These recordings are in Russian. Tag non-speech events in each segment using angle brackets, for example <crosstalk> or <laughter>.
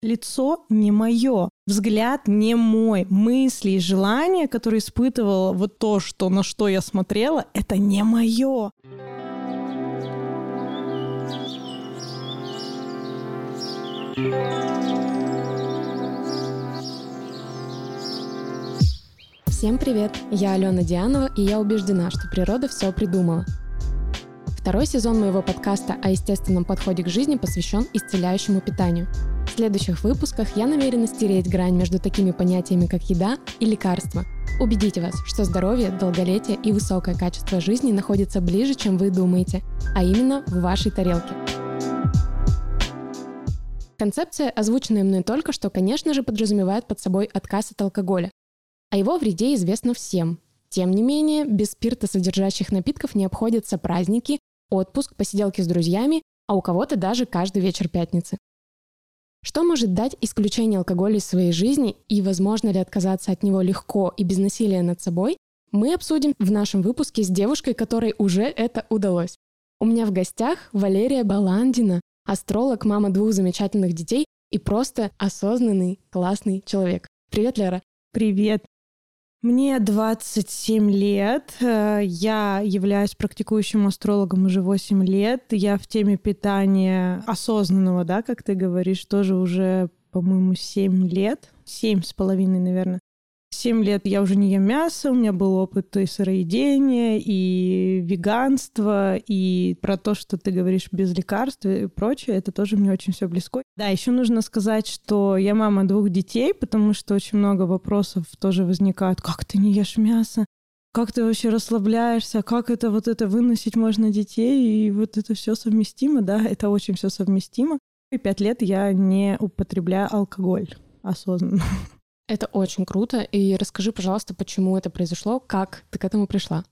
Лицо не мое, взгляд не мой, мысли и желания, которые испытывала, вот то, что, на что я смотрела, это не мое. Всем привет! Я Алена Дианова, и я убеждена, что природа все придумала. Второй сезон моего подкаста о естественном подходе к жизни посвящен исцеляющему питанию – следующих выпусках я намерена стереть грань между такими понятиями, как еда и лекарство. Убедите вас, что здоровье, долголетие и высокое качество жизни находятся ближе, чем вы думаете, а именно в вашей тарелке. Концепция, озвученная мной только что, конечно же, подразумевает под собой отказ от алкоголя. О его вреде известно всем. Тем не менее, без спирта содержащих напитков не обходятся праздники, отпуск, посиделки с друзьями, а у кого-то даже каждый вечер пятницы. Что может дать исключение алкоголя из своей жизни и возможно ли отказаться от него легко и без насилия над собой, мы обсудим в нашем выпуске с девушкой, которой уже это удалось. У меня в гостях Валерия Баландина, астролог, мама двух замечательных детей и просто осознанный, классный человек. Привет, Лера. Привет. Мне 27 лет, э, я являюсь практикующим астрологом уже 8 лет, я в теме питания осознанного, да, как ты говоришь, тоже уже, по-моему, 7 лет, семь с половиной, наверное. Семь лет я уже не ем мясо, у меня был опыт и сыроедения, и веганства, и про то, что ты говоришь без лекарств и прочее, это тоже мне очень все близко. Да, еще нужно сказать, что я мама двух детей, потому что очень много вопросов тоже возникают. Как ты не ешь мясо? Как ты вообще расслабляешься? Как это вот это выносить можно детей? И вот это все совместимо, да, это очень все совместимо. И пять лет я не употребляю алкоголь осознанно. Это очень круто. И расскажи, пожалуйста, почему это произошло, как ты к этому пришла?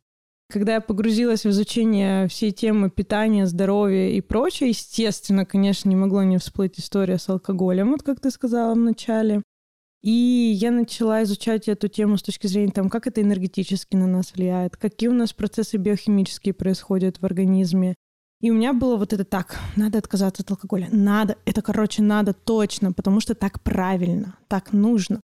Когда я погрузилась в изучение всей темы питания, здоровья и прочее, естественно, конечно, не могло не всплыть история с алкоголем, вот как ты сказала в начале. И я начала изучать эту тему с точки зрения там, как это энергетически на нас влияет, какие у нас процессы биохимические происходят в организме. И у меня было вот это так, надо отказаться от алкоголя, надо, это, короче, надо точно, потому что так правильно, так нужно.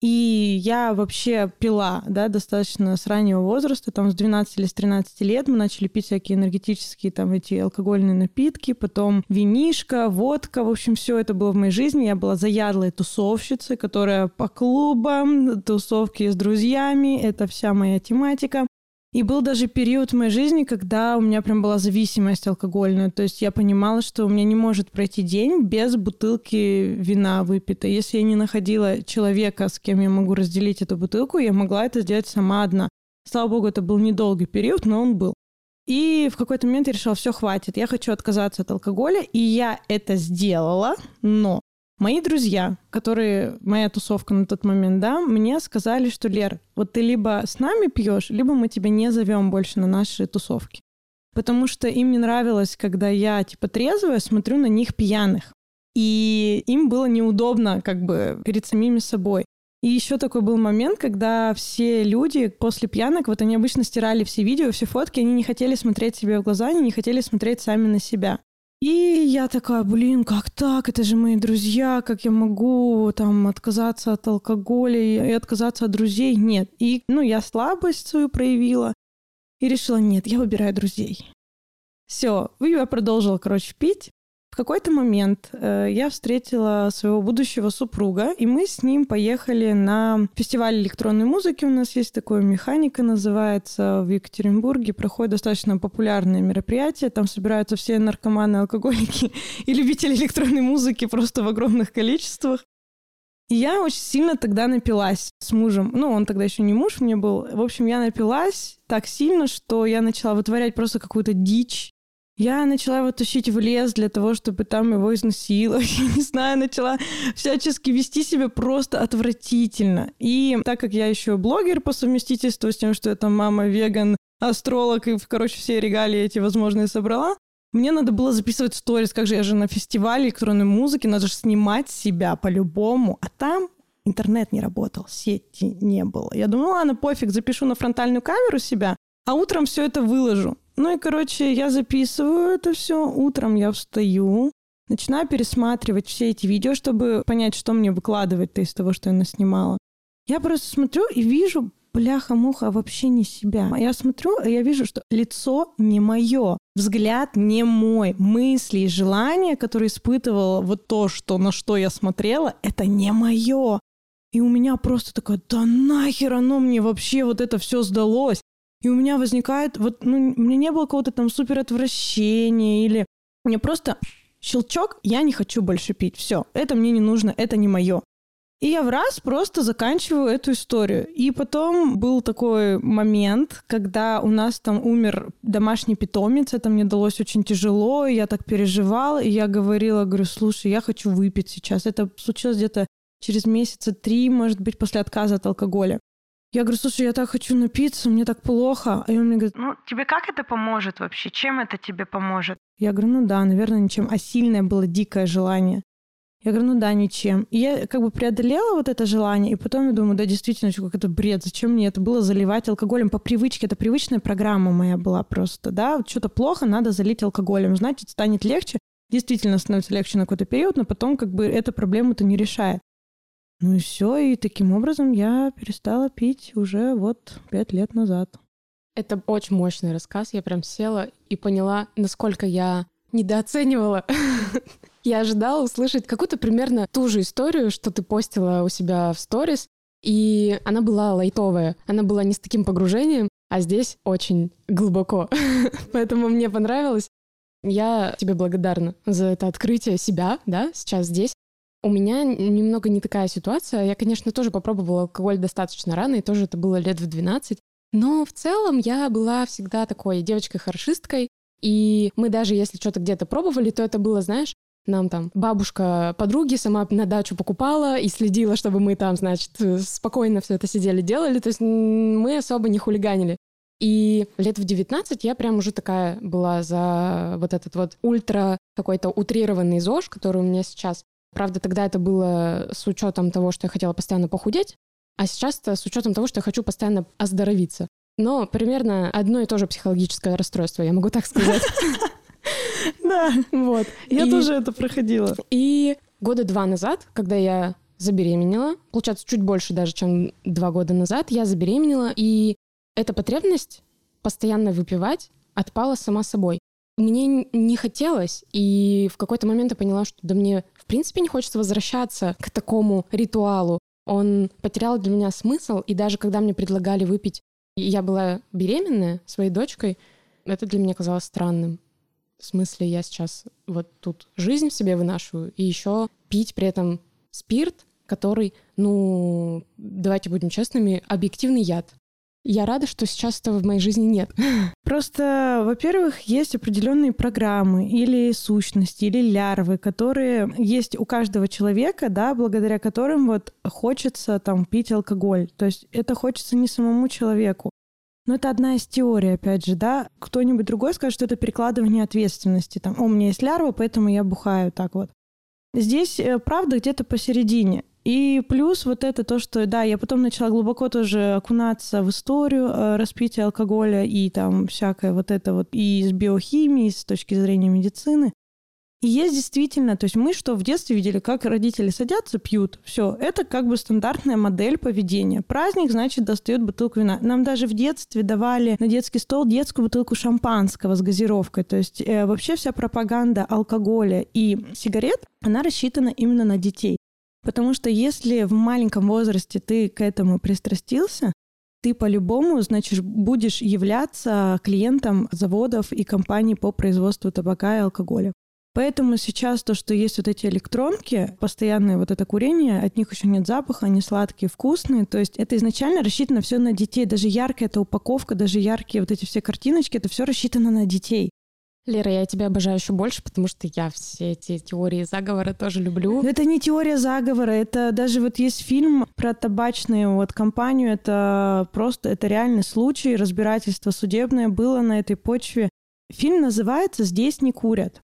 И я вообще пила, да, достаточно с раннего возраста, там с 12 или с 13 лет мы начали пить всякие энергетические там эти алкогольные напитки, потом винишка, водка, в общем, все это было в моей жизни. Я была заядлой тусовщицей, которая по клубам, тусовки с друзьями, это вся моя тематика. И был даже период в моей жизни, когда у меня прям была зависимость алкогольная. То есть я понимала, что у меня не может пройти день без бутылки вина выпитой. Если я не находила человека, с кем я могу разделить эту бутылку, я могла это сделать сама одна. Слава богу, это был недолгий период, но он был. И в какой-то момент я решила, все, хватит, я хочу отказаться от алкоголя, и я это сделала, но Мои друзья, которые, моя тусовка на тот момент, да, мне сказали, что, Лер, вот ты либо с нами пьешь, либо мы тебя не зовем больше на наши тусовки. Потому что им не нравилось, когда я, типа, трезвая, смотрю на них пьяных. И им было неудобно, как бы, перед самими собой. И еще такой был момент, когда все люди после пьянок, вот они обычно стирали все видео, все фотки, они не хотели смотреть себе в глаза, они не хотели смотреть сами на себя. И я такая, блин, как так? Это же мои друзья, как я могу там отказаться от алкоголя и отказаться от друзей? Нет. И, ну, я слабость свою проявила и решила, нет, я выбираю друзей. Все, я продолжила, короче, пить. В какой-то момент э, я встретила своего будущего супруга, и мы с ним поехали на фестиваль электронной музыки. У нас есть такое «Механика» называется в Екатеринбурге. Проходит достаточно популярное мероприятие. Там собираются все наркоманы, алкоголики <laughs> и любители электронной музыки просто в огромных количествах. И я очень сильно тогда напилась с мужем. Ну, он тогда еще не муж мне был. В общем, я напилась так сильно, что я начала вытворять просто какую-то дичь. Я начала его тащить в лес для того, чтобы там его изнасиловать. <laughs> Я не знаю, начала всячески вести себя просто отвратительно. И так как я еще блогер по совместительству с тем, что это мама веган, астролог, и, короче, все регалии эти возможные собрала, мне надо было записывать сторис, как же я же на фестивале электронной музыки, надо же снимать себя по-любому. А там интернет не работал, сети не было. Я думала, ладно, пофиг, запишу на фронтальную камеру себя, а утром все это выложу. Ну и, короче, я записываю это все. Утром я встаю, Начинаю пересматривать все эти видео, чтобы понять, что мне выкладывать-то из того, что я наснимала. Я просто смотрю и вижу, бляха-муха, вообще не себя. Я смотрю, и я вижу, что лицо не мое, взгляд не мой, мысли и желания, которые испытывала вот то, что, на что я смотрела, это не мое. И у меня просто такое, да нахер оно мне вообще вот это все сдалось. И у меня возникает, вот, ну, у меня не было какого-то там супер отвращения или мне просто щелчок, я не хочу больше пить. Все, это мне не нужно, это не мое. И я в раз просто заканчиваю эту историю. И потом был такой момент, когда у нас там умер домашний питомец, это мне далось очень тяжело, и я так переживала, и я говорила, говорю, слушай, я хочу выпить сейчас. Это случилось где-то через месяца три, может быть, после отказа от алкоголя. Я говорю, слушай, я так хочу напиться, мне так плохо. И он мне говорит, ну, тебе как это поможет вообще? Чем это тебе поможет? Я говорю, ну да, наверное, ничем. А сильное было дикое желание. Я говорю, ну да, ничем. И я как бы преодолела вот это желание, и потом я думаю, да, действительно, как это бред, зачем мне это было заливать алкоголем по привычке? Это привычная программа моя была просто, да, вот что-то плохо, надо залить алкоголем, значит, станет легче. Действительно становится легче на какой-то период, но потом как бы эта проблема-то не решает. Ну и все, и таким образом я перестала пить уже вот пять лет назад. Это очень мощный рассказ. Я прям села и поняла, насколько я недооценивала. <laughs> Я ожидала услышать какую-то примерно ту же историю, что ты постила у себя в сторис, и она была лайтовая. Она была не с таким погружением, а здесь очень глубоко. <laughs> Поэтому мне понравилось. Я тебе благодарна за это открытие себя, да, сейчас здесь. У меня немного не такая ситуация. Я, конечно, тоже попробовала алкоголь достаточно рано, и тоже это было лет в 12. Но в целом я была всегда такой девочкой-хорошисткой, и мы даже если что-то где-то пробовали, то это было, знаешь, нам там бабушка подруги сама на дачу покупала и следила, чтобы мы там, значит, спокойно все это сидели, делали. То есть мы особо не хулиганили. И лет в 19 я прям уже такая была за вот этот вот ультра какой-то утрированный ЗОЖ, который у меня сейчас. Правда, тогда это было с учетом того, что я хотела постоянно похудеть, а сейчас это с учетом того, что я хочу постоянно оздоровиться. Но примерно одно и то же психологическое расстройство, я могу так сказать. <laughs> Да, вот. Я тоже это проходила. И года два назад, когда я забеременела, получается, чуть больше даже, чем два года назад, я забеременела, и эта потребность постоянно выпивать отпала сама собой. Мне не хотелось, и в какой-то момент я поняла, что да мне принципе не хочется возвращаться к такому ритуалу. Он потерял для меня смысл, и даже когда мне предлагали выпить, я была беременная своей дочкой, это для меня казалось странным. В смысле, я сейчас вот тут жизнь в себе вынашиваю, и еще пить при этом спирт, который, ну, давайте будем честными, объективный яд. Я рада, что сейчас этого в моей жизни нет. <laughs> Просто, во-первых, есть определенные программы или сущности, или лярвы, которые есть у каждого человека, да, благодаря которым вот хочется там пить алкоголь. То есть это хочется не самому человеку. Но это одна из теорий, опять же, да. Кто-нибудь другой скажет, что это перекладывание ответственности. Там, о, у меня есть лярва, поэтому я бухаю так вот. Здесь э, правда где-то посередине. И плюс вот это то, что, да, я потом начала глубоко тоже окунаться в историю э, распития алкоголя и там всякое вот это вот и из биохимии, с точки зрения медицины. И есть действительно, то есть мы что в детстве видели, как родители садятся, пьют, все, это как бы стандартная модель поведения. Праздник, значит, достает бутылку вина. Нам даже в детстве давали на детский стол детскую бутылку шампанского с газировкой. То есть э, вообще вся пропаганда алкоголя и сигарет, она рассчитана именно на детей. Потому что если в маленьком возрасте ты к этому пристрастился, ты по-любому, значит, будешь являться клиентом заводов и компаний по производству табака и алкоголя. Поэтому сейчас то, что есть вот эти электронки, постоянное вот это курение, от них еще нет запаха, они сладкие, вкусные. То есть это изначально рассчитано все на детей. Даже яркая эта упаковка, даже яркие вот эти все картиночки, это все рассчитано на детей. Лера, я тебя обожаю еще больше, потому что я все эти теории заговора тоже люблю. это не теория заговора, это даже вот есть фильм про табачную вот компанию, это просто, это реальный случай, разбирательство судебное было на этой почве. Фильм называется «Здесь не курят».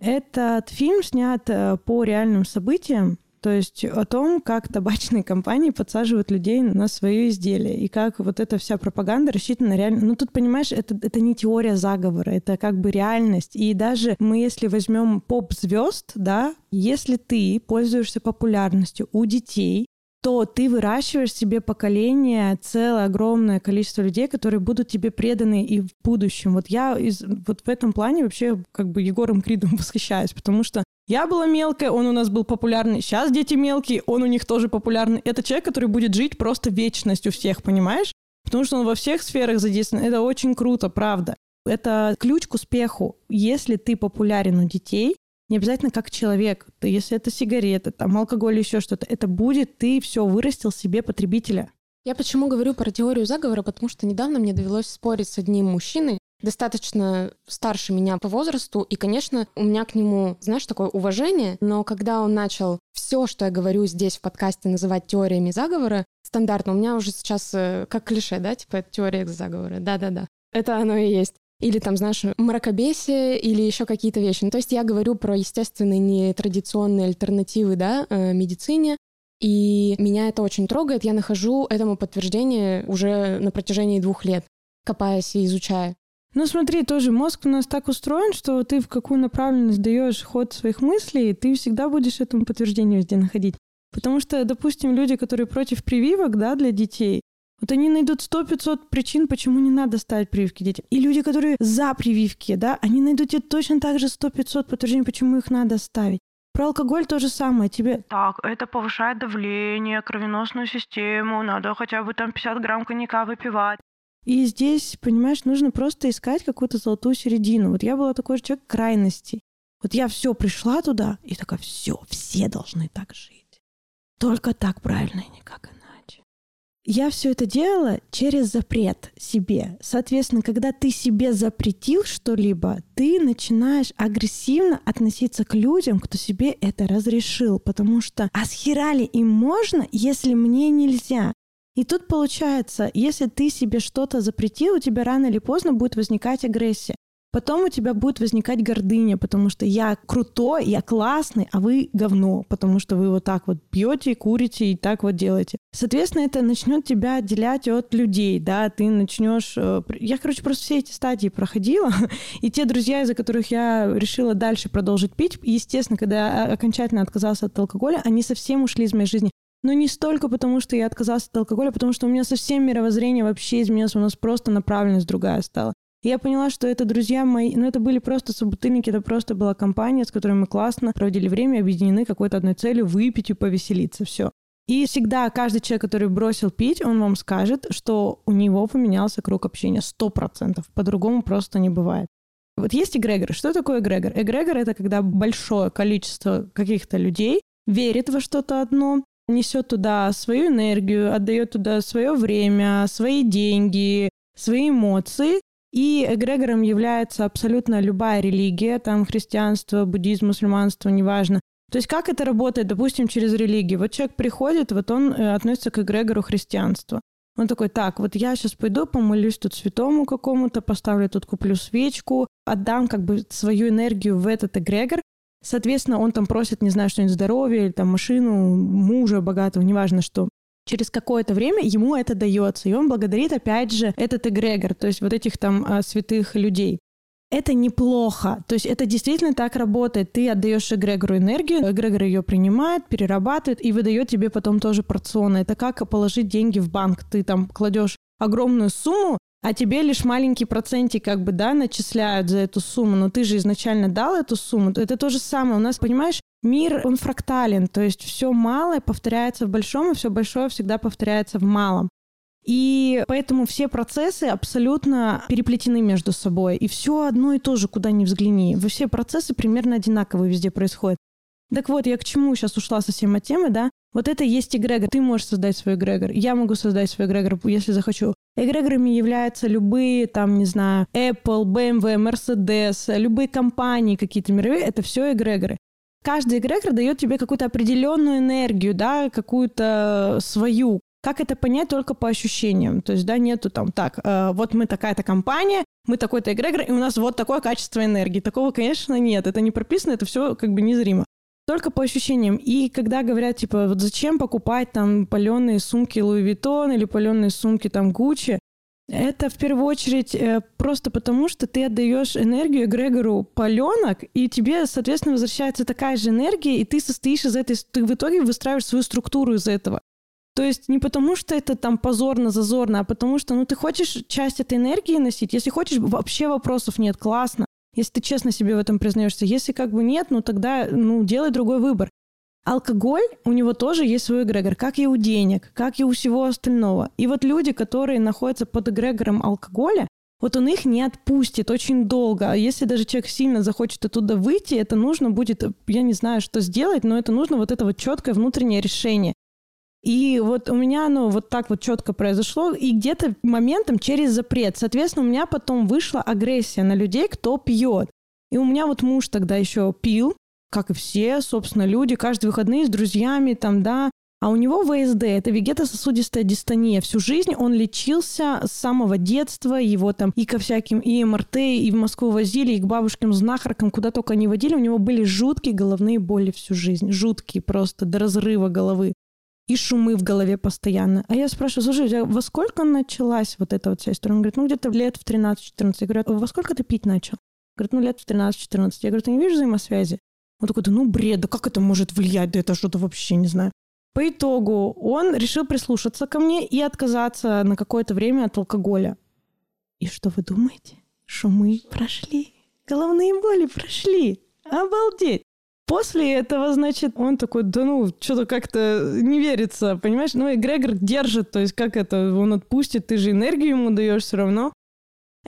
Этот фильм снят э, по реальным событиям. То есть о том, как табачные компании подсаживают людей на свои изделия, и как вот эта вся пропаганда рассчитана на реально... Ну, тут, понимаешь, это, это не теория заговора, это как бы реальность. И даже мы, если возьмем поп-звезд, да, если ты пользуешься популярностью у детей, то ты выращиваешь себе поколение, целое огромное количество людей, которые будут тебе преданы и в будущем. Вот я из, вот в этом плане вообще как бы Егором Кридом <laughs> восхищаюсь, потому что я была мелкая, он у нас был популярный. Сейчас дети мелкие, он у них тоже популярный. Это человек, который будет жить просто вечностью всех, понимаешь? Потому что он во всех сферах задействован. Это очень круто, правда. Это ключ к успеху. Если ты популярен у детей, не обязательно как человек. Ты, если это сигареты, там алкоголь, еще что-то, это будет ты все вырастил себе потребителя. Я почему говорю про теорию заговора, потому что недавно мне довелось спорить с одним мужчиной, достаточно старше меня по возрасту, и, конечно, у меня к нему, знаешь, такое уважение, но когда он начал все, что я говорю здесь в подкасте, называть теориями заговора, стандартно, у меня уже сейчас э, как клише, да, типа теория заговора, да-да-да, это оно и есть или там, знаешь, мракобесие, или еще какие-то вещи. Ну, то есть я говорю про естественные нетрадиционные альтернативы, да, э, медицине, и меня это очень трогает. Я нахожу этому подтверждение уже на протяжении двух лет, копаясь и изучая. Ну смотри, тоже мозг у нас так устроен, что ты в какую направленность даешь ход своих мыслей, ты всегда будешь этому подтверждение везде находить. Потому что, допустим, люди, которые против прививок, да, для детей, вот они найдут сто пятьсот причин, почему не надо ставить прививки детям. И люди, которые за прививки, да, они найдут тебе точно так же сто пятьсот подтверждений, почему их надо ставить. Про алкоголь то же самое. Тебе так, это повышает давление, кровеносную систему, надо хотя бы там 50 грамм коньяка выпивать. И здесь, понимаешь, нужно просто искать какую-то золотую середину. Вот я была такой же человек крайностей. Вот я все пришла туда и такая, все, все должны так жить. Только так правильно и никак иначе. Я все это делала через запрет себе. Соответственно, когда ты себе запретил что-либо, ты начинаешь агрессивно относиться к людям, кто себе это разрешил. Потому что а с им можно, если мне нельзя? И тут получается, если ты себе что-то запретил, у тебя рано или поздно будет возникать агрессия. Потом у тебя будет возникать гордыня, потому что я крутой, я классный, а вы говно, потому что вы вот так вот пьете, курите и так вот делаете. Соответственно, это начнет тебя отделять от людей, да, ты начнешь... Э, я, короче, просто все эти стадии проходила, <laughs> и те друзья, из-за которых я решила дальше продолжить пить, естественно, когда я окончательно отказался от алкоголя, они совсем ушли из моей жизни. Но не столько потому, что я отказался от алкоголя, потому что у меня совсем мировоззрение вообще изменилось, у нас просто направленность другая стала я поняла, что это друзья мои, ну это были просто собутыльники, это просто была компания, с которой мы классно проводили время, объединены какой-то одной целью выпить и повеселиться, все. И всегда каждый человек, который бросил пить, он вам скажет, что у него поменялся круг общения сто процентов. По-другому просто не бывает. Вот есть эгрегор. Что такое эгрегор? Эгрегор — это когда большое количество каких-то людей верит во что-то одно, несет туда свою энергию, отдает туда свое время, свои деньги, свои эмоции, и эгрегором является абсолютно любая религия, там христианство, буддизм, мусульманство, неважно. То есть как это работает, допустим, через религию? Вот человек приходит, вот он э, относится к эгрегору христианства. Он такой, так, вот я сейчас пойду помолюсь тут святому какому-то, поставлю тут, куплю свечку, отдам как бы свою энергию в этот эгрегор. Соответственно, он там просит, не знаю, что-нибудь здоровье или там машину, мужа богатого, неважно что через какое-то время ему это дается, и он благодарит, опять же, этот эгрегор, то есть вот этих там а, святых людей. Это неплохо. То есть это действительно так работает. Ты отдаешь эгрегору энергию, эгрегор ее принимает, перерабатывает и выдает тебе потом тоже порционно. Это как положить деньги в банк. Ты там кладешь огромную сумму, а тебе лишь маленький процентик как бы, да, начисляют за эту сумму, но ты же изначально дал эту сумму. Это то же самое. У нас, понимаешь, Мир, он фрактален, то есть все малое повторяется в большом, и все большое всегда повторяется в малом. И поэтому все процессы абсолютно переплетены между собой. И все одно и то же, куда ни взгляни. Все процессы примерно одинаковые везде происходят. Так вот, я к чему сейчас ушла совсем от темы, да? Вот это есть эгрегор. Ты можешь создать свой эгрегор. Я могу создать свой эгрегор, если захочу. Эгрегорами являются любые, там, не знаю, Apple, BMW, Mercedes, любые компании какие-то мировые. Это все эгрегоры каждый эгрегор дает тебе какую-то определенную энергию, да, какую-то свою. Как это понять только по ощущениям? То есть, да, нету там, так, э, вот мы такая-то компания, мы такой-то эгрегор, и у нас вот такое качество энергии. Такого, конечно, нет. Это не прописано, это все как бы незримо. Только по ощущениям. И когда говорят, типа, вот зачем покупать там паленые сумки Louis Vuitton или паленые сумки там Gucci, это в первую очередь э, просто потому, что ты отдаешь энергию эгрегору паленок, и тебе, соответственно, возвращается такая же энергия, и ты состоишь из этой... Ты в итоге выстраиваешь свою структуру из этого. То есть не потому, что это там позорно, зазорно, а потому что, ну, ты хочешь часть этой энергии носить. Если хочешь, вообще вопросов нет, классно. Если ты честно себе в этом признаешься. Если как бы нет, ну, тогда, ну, делай другой выбор. Алкоголь, у него тоже есть свой эгрегор, как и у денег, как и у всего остального. И вот люди, которые находятся под эгрегором алкоголя, вот он их не отпустит очень долго. А если даже человек сильно захочет оттуда выйти, это нужно будет, я не знаю, что сделать, но это нужно вот это вот четкое внутреннее решение. И вот у меня оно вот так вот четко произошло, и где-то моментом через запрет. Соответственно, у меня потом вышла агрессия на людей, кто пьет. И у меня вот муж тогда еще пил, как и все, собственно, люди, каждые выходные с друзьями, там, да. А у него ВСД, это вегетососудистая дистония. Всю жизнь он лечился с самого детства, его там и ко всяким и МРТ, и в Москву возили, и к бабушкам знахаркам, куда только не водили. У него были жуткие головные боли всю жизнь. Жуткие просто, до разрыва головы. И шумы в голове постоянно. А я спрашиваю, слушай, во сколько началась вот эта вот вся история? Он говорит, ну где-то лет в 13-14. Я говорю, «А во сколько ты пить начал? Говорит, ну лет в 13-14. Я говорю, ты не видишь взаимосвязи? Он такой, да ну бред, да как это может влиять, да это что-то вообще не знаю. По итогу он решил прислушаться ко мне и отказаться на какое-то время от алкоголя. И что вы думаете? Шумы прошли, головные боли прошли. Обалдеть! После этого, значит, он такой, да ну, что-то как-то не верится, понимаешь? Ну, и Грегор держит, то есть как это, он отпустит, ты же энергию ему даешь все равно.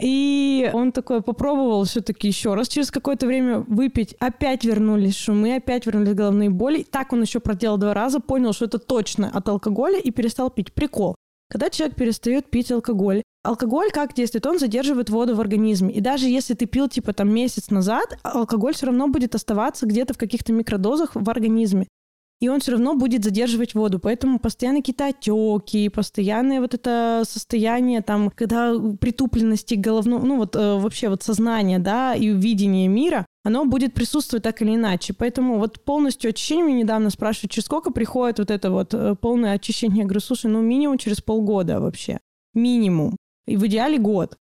И он такой попробовал все-таки еще раз через какое-то время выпить. Опять вернулись шумы, опять вернулись головные боли. Так он еще проделал два раза, понял, что это точно от алкоголя и перестал пить. Прикол. Когда человек перестает пить алкоголь, алкоголь как действует? Он задерживает воду в организме. И даже если ты пил типа там месяц назад, алкоголь все равно будет оставаться где-то в каких-то микродозах в организме и он все равно будет задерживать воду. Поэтому постоянно какие-то отеки, постоянное вот это состояние там, когда притупленности головного, ну вот э, вообще вот сознание, да, и видение мира, оно будет присутствовать так или иначе. Поэтому вот полностью очищение, меня недавно спрашивают, через сколько приходит вот это вот э, полное очищение грысуши? Ну, минимум через полгода вообще. Минимум. И в идеале год.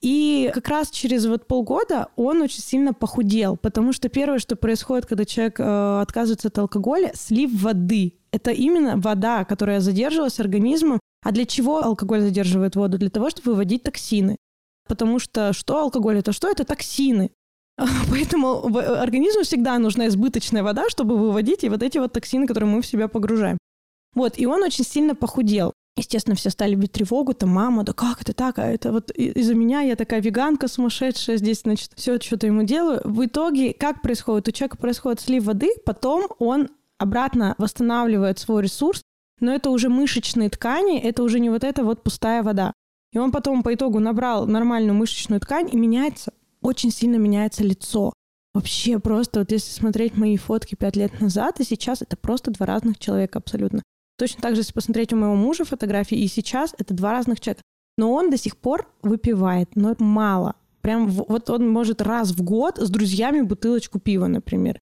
И как раз через вот полгода он очень сильно похудел, потому что первое, что происходит, когда человек э, отказывается от алкоголя, слив воды. Это именно вода, которая задерживалась организмом. А для чего алкоголь задерживает воду? Для того, чтобы выводить токсины. Потому что что алкоголь? Это что? Это токсины. <laughs> Поэтому организму всегда нужна избыточная вода, чтобы выводить и вот эти вот токсины, которые мы в себя погружаем. Вот, и он очень сильно похудел. Естественно, все стали бить тревогу, там, мама, да как это так, а это вот из-за меня, я такая веганка сумасшедшая, здесь, значит, все что-то ему делаю. В итоге, как происходит? У человека происходит слив воды, потом он обратно восстанавливает свой ресурс, но это уже мышечные ткани, это уже не вот эта вот пустая вода. И он потом по итогу набрал нормальную мышечную ткань и меняется, очень сильно меняется лицо. Вообще просто, вот если смотреть мои фотки пять лет назад и сейчас, это просто два разных человека абсолютно. Точно так же, если посмотреть у моего мужа фотографии, и сейчас это два разных человека. Но он до сих пор выпивает, но это мало. Прям вот он может раз в год с друзьями бутылочку пива, например.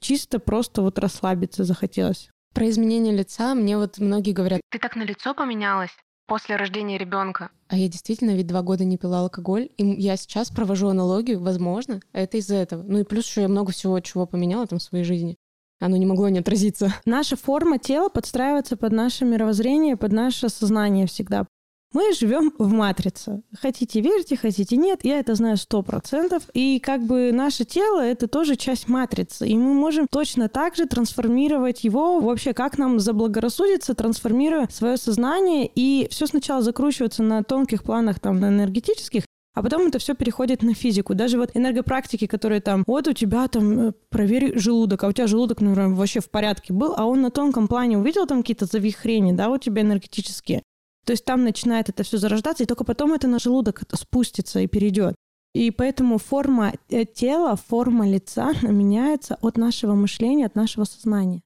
Чисто просто вот расслабиться захотелось. Про изменение лица мне вот многие говорят, ты так на лицо поменялась после рождения ребенка. А я действительно ведь два года не пила алкоголь, и я сейчас провожу аналогию, возможно, это из-за этого. Ну и плюс еще я много всего чего поменяла там в своей жизни оно не могло не отразиться. Наша форма тела подстраивается под наше мировоззрение, под наше сознание всегда. Мы живем в матрице. Хотите верьте, хотите нет, я это знаю сто процентов. И как бы наше тело — это тоже часть матрицы. И мы можем точно так же трансформировать его вообще, как нам заблагорассудится, трансформируя свое сознание. И все сначала закручивается на тонких планах, там, на энергетических, а потом это все переходит на физику. Даже вот энергопрактики, которые там, вот у тебя там, э, проверь желудок, а у тебя желудок, например, вообще в порядке был, а он на тонком плане увидел там какие-то завихрения, да, у тебя энергетические. То есть там начинает это все зарождаться, и только потом это на желудок спустится и перейдет. И поэтому форма э, тела, форма лица меняется от нашего мышления, от нашего сознания.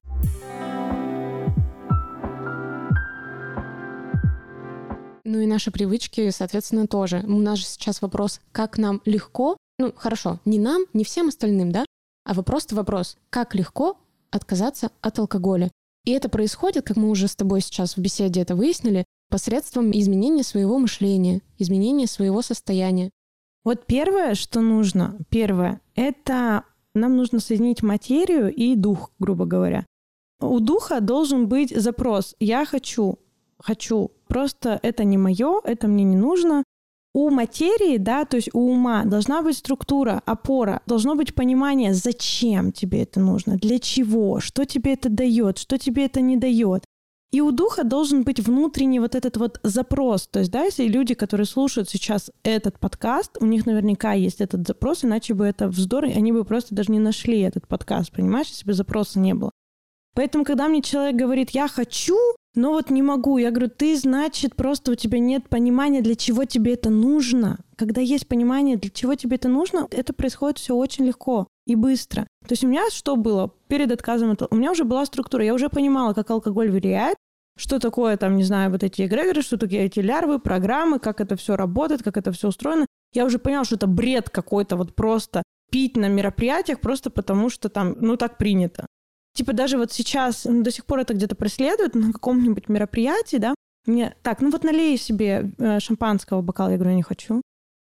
Ну и наши привычки, соответственно, тоже. У нас же сейчас вопрос, как нам легко, ну хорошо, не нам, не всем остальным, да, а вопрос-то вопрос, как легко отказаться от алкоголя. И это происходит, как мы уже с тобой сейчас в беседе это выяснили, посредством изменения своего мышления, изменения своего состояния. Вот первое, что нужно, первое, это нам нужно соединить материю и дух, грубо говоря. У духа должен быть запрос «я хочу», «хочу». Просто это не мое, это мне не нужно. У материи, да, то есть у ума должна быть структура, опора, должно быть понимание, зачем тебе это нужно, для чего, что тебе это дает, что тебе это не дает. И у духа должен быть внутренний вот этот вот запрос. То есть, да, если люди, которые слушают сейчас этот подкаст, у них наверняка есть этот запрос, иначе бы это вздор, и они бы просто даже не нашли этот подкаст, понимаешь, если бы запроса не было. Поэтому, когда мне человек говорит, я хочу, но вот не могу, я говорю, ты, значит, просто у тебя нет понимания, для чего тебе это нужно. Когда есть понимание, для чего тебе это нужно, это происходит все очень легко и быстро. То есть у меня что было перед отказом? У меня уже была структура, я уже понимала, как алкоголь влияет, что такое там, не знаю, вот эти эгрегоры, что такие эти лярвы, программы, как это все работает, как это все устроено. Я уже поняла, что это бред какой-то, вот просто пить на мероприятиях просто потому, что там, ну, так принято. Типа даже вот сейчас, ну, до сих пор это где-то преследует на каком-нибудь мероприятии, да, мне, так, ну вот налей себе э, шампанского бокал, я говорю, я не хочу.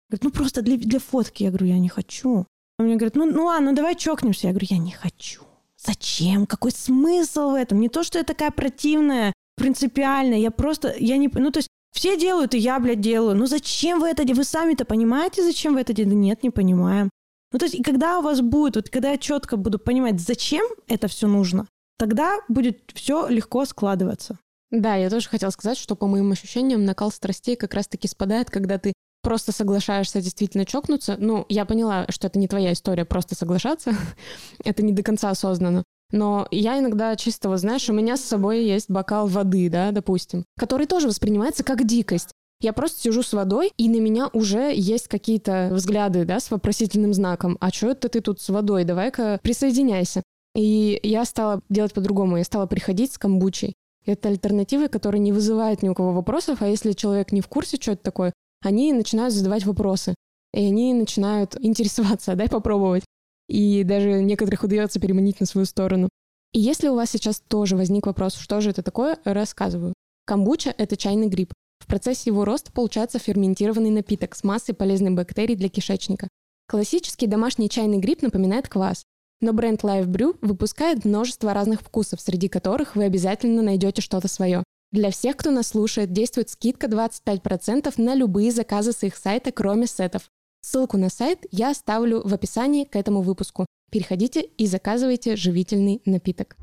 Говорит, ну просто для, для фотки, я говорю, я не хочу. Он мне говорит, ну, ну ладно, давай чокнемся. Я говорю, я не хочу. Зачем? Какой смысл в этом? Не то, что я такая противная, принципиальная, я просто, я не, ну то есть все делают, и я, блядь, делаю. Ну зачем вы это делаете? Вы сами-то понимаете, зачем вы это делаете? Нет, не понимаем. Ну, то есть, и когда у вас будет, вот когда я четко буду понимать, зачем это все нужно, тогда будет все легко складываться. Да, я тоже хотела сказать, что по моим ощущениям накал страстей как раз-таки спадает, когда ты просто соглашаешься действительно чокнуться. Ну, я поняла, что это не твоя история просто соглашаться. <laughs> это не до конца осознанно. Но я иногда чисто, вот знаешь, у меня с собой есть бокал воды, да, допустим, который тоже воспринимается как дикость. Я просто сижу с водой, и на меня уже есть какие-то взгляды, да, с вопросительным знаком. А что это ты тут с водой? Давай-ка присоединяйся. И я стала делать по-другому. Я стала приходить с камбучей. Это альтернативы, которые не вызывают ни у кого вопросов, а если человек не в курсе, что это такое, они начинают задавать вопросы. И они начинают <laughs> интересоваться, дай попробовать. И даже некоторых удается переманить на свою сторону. И если у вас сейчас тоже возник вопрос, что же это такое, рассказываю. Камбуча — это чайный гриб. Процессе его роста получается ферментированный напиток с массой полезных бактерий для кишечника. Классический домашний чайный гриб напоминает квас, но бренд Live Brew выпускает множество разных вкусов, среди которых вы обязательно найдете что-то свое. Для всех, кто нас слушает, действует скидка 25% на любые заказы с их сайта, кроме сетов. Ссылку на сайт я оставлю в описании к этому выпуску. Переходите и заказывайте живительный напиток.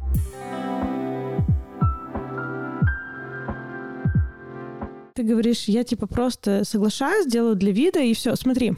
Ты говоришь, я типа просто соглашаюсь, делаю для вида, и все. Смотри,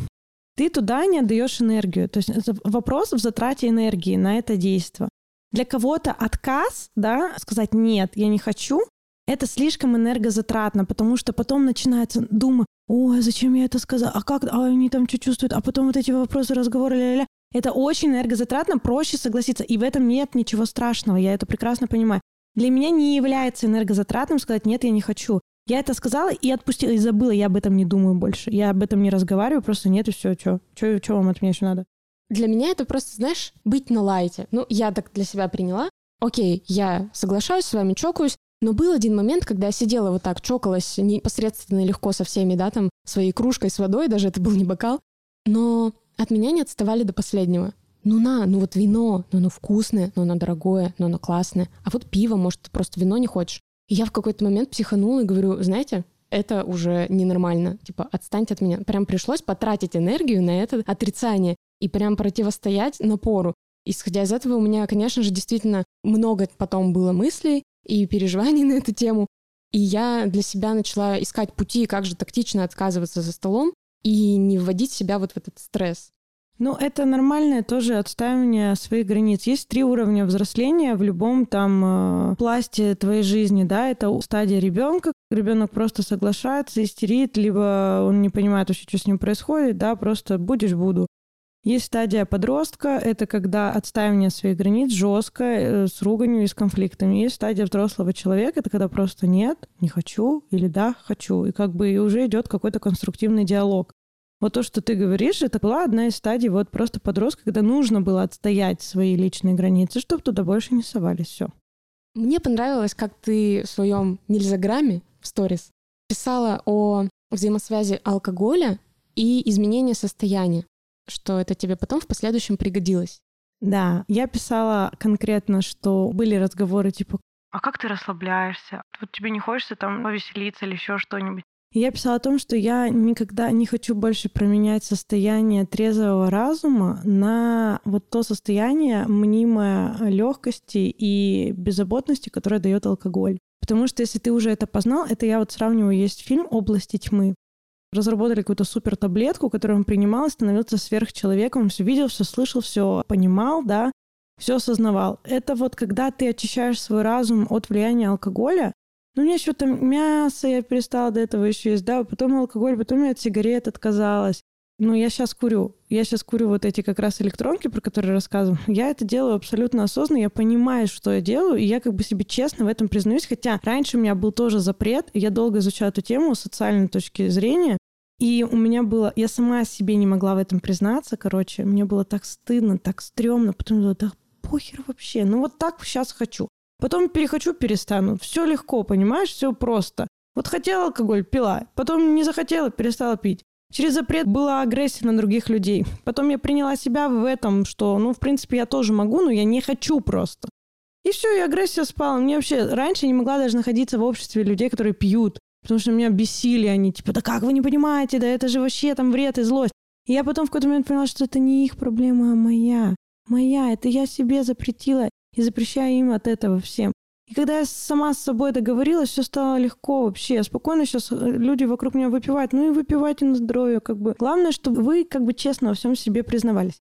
ты туда не отдаешь энергию. То есть это вопрос в затрате энергии на это действие. Для кого-то отказ, да, сказать нет, я не хочу, это слишком энергозатратно, потому что потом начинается дума, ой, зачем я это сказал, а как, а они там что чувствуют, а потом вот эти вопросы, разговоры, ля-ля-ля. Это очень энергозатратно, проще согласиться, и в этом нет ничего страшного, я это прекрасно понимаю. Для меня не является энергозатратным сказать, нет, я не хочу. Я это сказала и отпустила, и забыла, я об этом не думаю больше. Я об этом не разговариваю, просто нет, и все, что, что вам от меня еще надо? Для меня это просто, знаешь, быть на лайте. Ну, я так для себя приняла. Окей, я соглашаюсь с вами, чокаюсь, но был один момент, когда я сидела вот так, чокалась непосредственно легко со всеми, да, там, своей кружкой с водой, даже это был не бокал, но от меня не отставали до последнего. Ну на, ну вот вино, ну оно вкусное, но оно дорогое, но оно классное. А вот пиво, может, ты просто вино не хочешь. Я в какой-то момент психанула и говорю, знаете, это уже ненормально. Типа, отстаньте от меня. Прям пришлось потратить энергию на это отрицание и прям противостоять напору. Исходя из этого, у меня, конечно же, действительно много потом было мыслей, и переживаний <laughs> на эту тему. И я для себя начала искать пути, как же тактично отказываться за столом и не вводить себя вот в этот стресс. Ну, это нормальное тоже отстаивание своих границ. Есть три уровня взросления в любом там э, пласте твоей жизни, да, это стадия ребенка, ребенок просто соглашается, истерит, либо он не понимает вообще, что с ним происходит, да, просто будешь, буду. Есть стадия подростка, это когда отстаивание своих границ жестко, э, с руганью и с конфликтами. Есть стадия взрослого человека, это когда просто нет, не хочу, или да, хочу. И как бы уже идет какой-то конструктивный диалог. Вот то, что ты говоришь, это была одна из стадий вот просто подростка, когда нужно было отстоять свои личные границы, чтобы туда больше не совались. Все. Мне понравилось, как ты в своем нельзяграмме в сторис писала о взаимосвязи алкоголя и изменения состояния, что это тебе потом в последующем пригодилось. Да, я писала конкретно, что были разговоры типа «А как ты расслабляешься? Вот тебе не хочется там повеселиться или еще что-нибудь?» Я писала о том, что я никогда не хочу больше променять состояние трезвого разума на вот то состояние мнимой легкости и беззаботности, которое дает алкоголь. Потому что если ты уже это познал, это я вот сравниваю, есть фильм «Области тьмы». Разработали какую-то супер таблетку, которую он принимал становился сверхчеловеком. Все видел, все слышал, все понимал, да, все осознавал. Это вот когда ты очищаешь свой разум от влияния алкоголя, ну, мне что-то мясо я перестала до этого еще есть, да, потом алкоголь, потом я от сигарет отказалась. Ну, я сейчас курю. Я сейчас курю вот эти как раз электронки, про которые рассказываю. Я это делаю абсолютно осознанно. Я понимаю, что я делаю, и я как бы себе честно в этом признаюсь. Хотя раньше у меня был тоже запрет. Я долго изучала эту тему с социальной точки зрения. И у меня было... Я сама себе не могла в этом признаться, короче. Мне было так стыдно, так стрёмно. Потом думала, да похер вообще. Ну вот так сейчас хочу. Потом перехочу, перестану. Все легко, понимаешь? Все просто. Вот хотела алкоголь, пила. Потом не захотела, перестала пить. Через запрет была агрессия на других людей. Потом я приняла себя в этом, что, ну, в принципе, я тоже могу, но я не хочу просто. И все, и агрессия спала. Мне вообще раньше не могла даже находиться в обществе людей, которые пьют, потому что меня бесили они, типа, да как вы не понимаете, да это же вообще там вред и злость. И я потом в какой-то момент поняла, что это не их проблема, а моя. Моя, это я себе запретила и запрещаю им от этого всем. И когда я сама с собой договорилась, все стало легко вообще. Спокойно сейчас э, люди вокруг меня выпивают. Ну и выпивайте на здоровье. Как бы. Главное, чтобы вы как бы честно во всем себе признавались.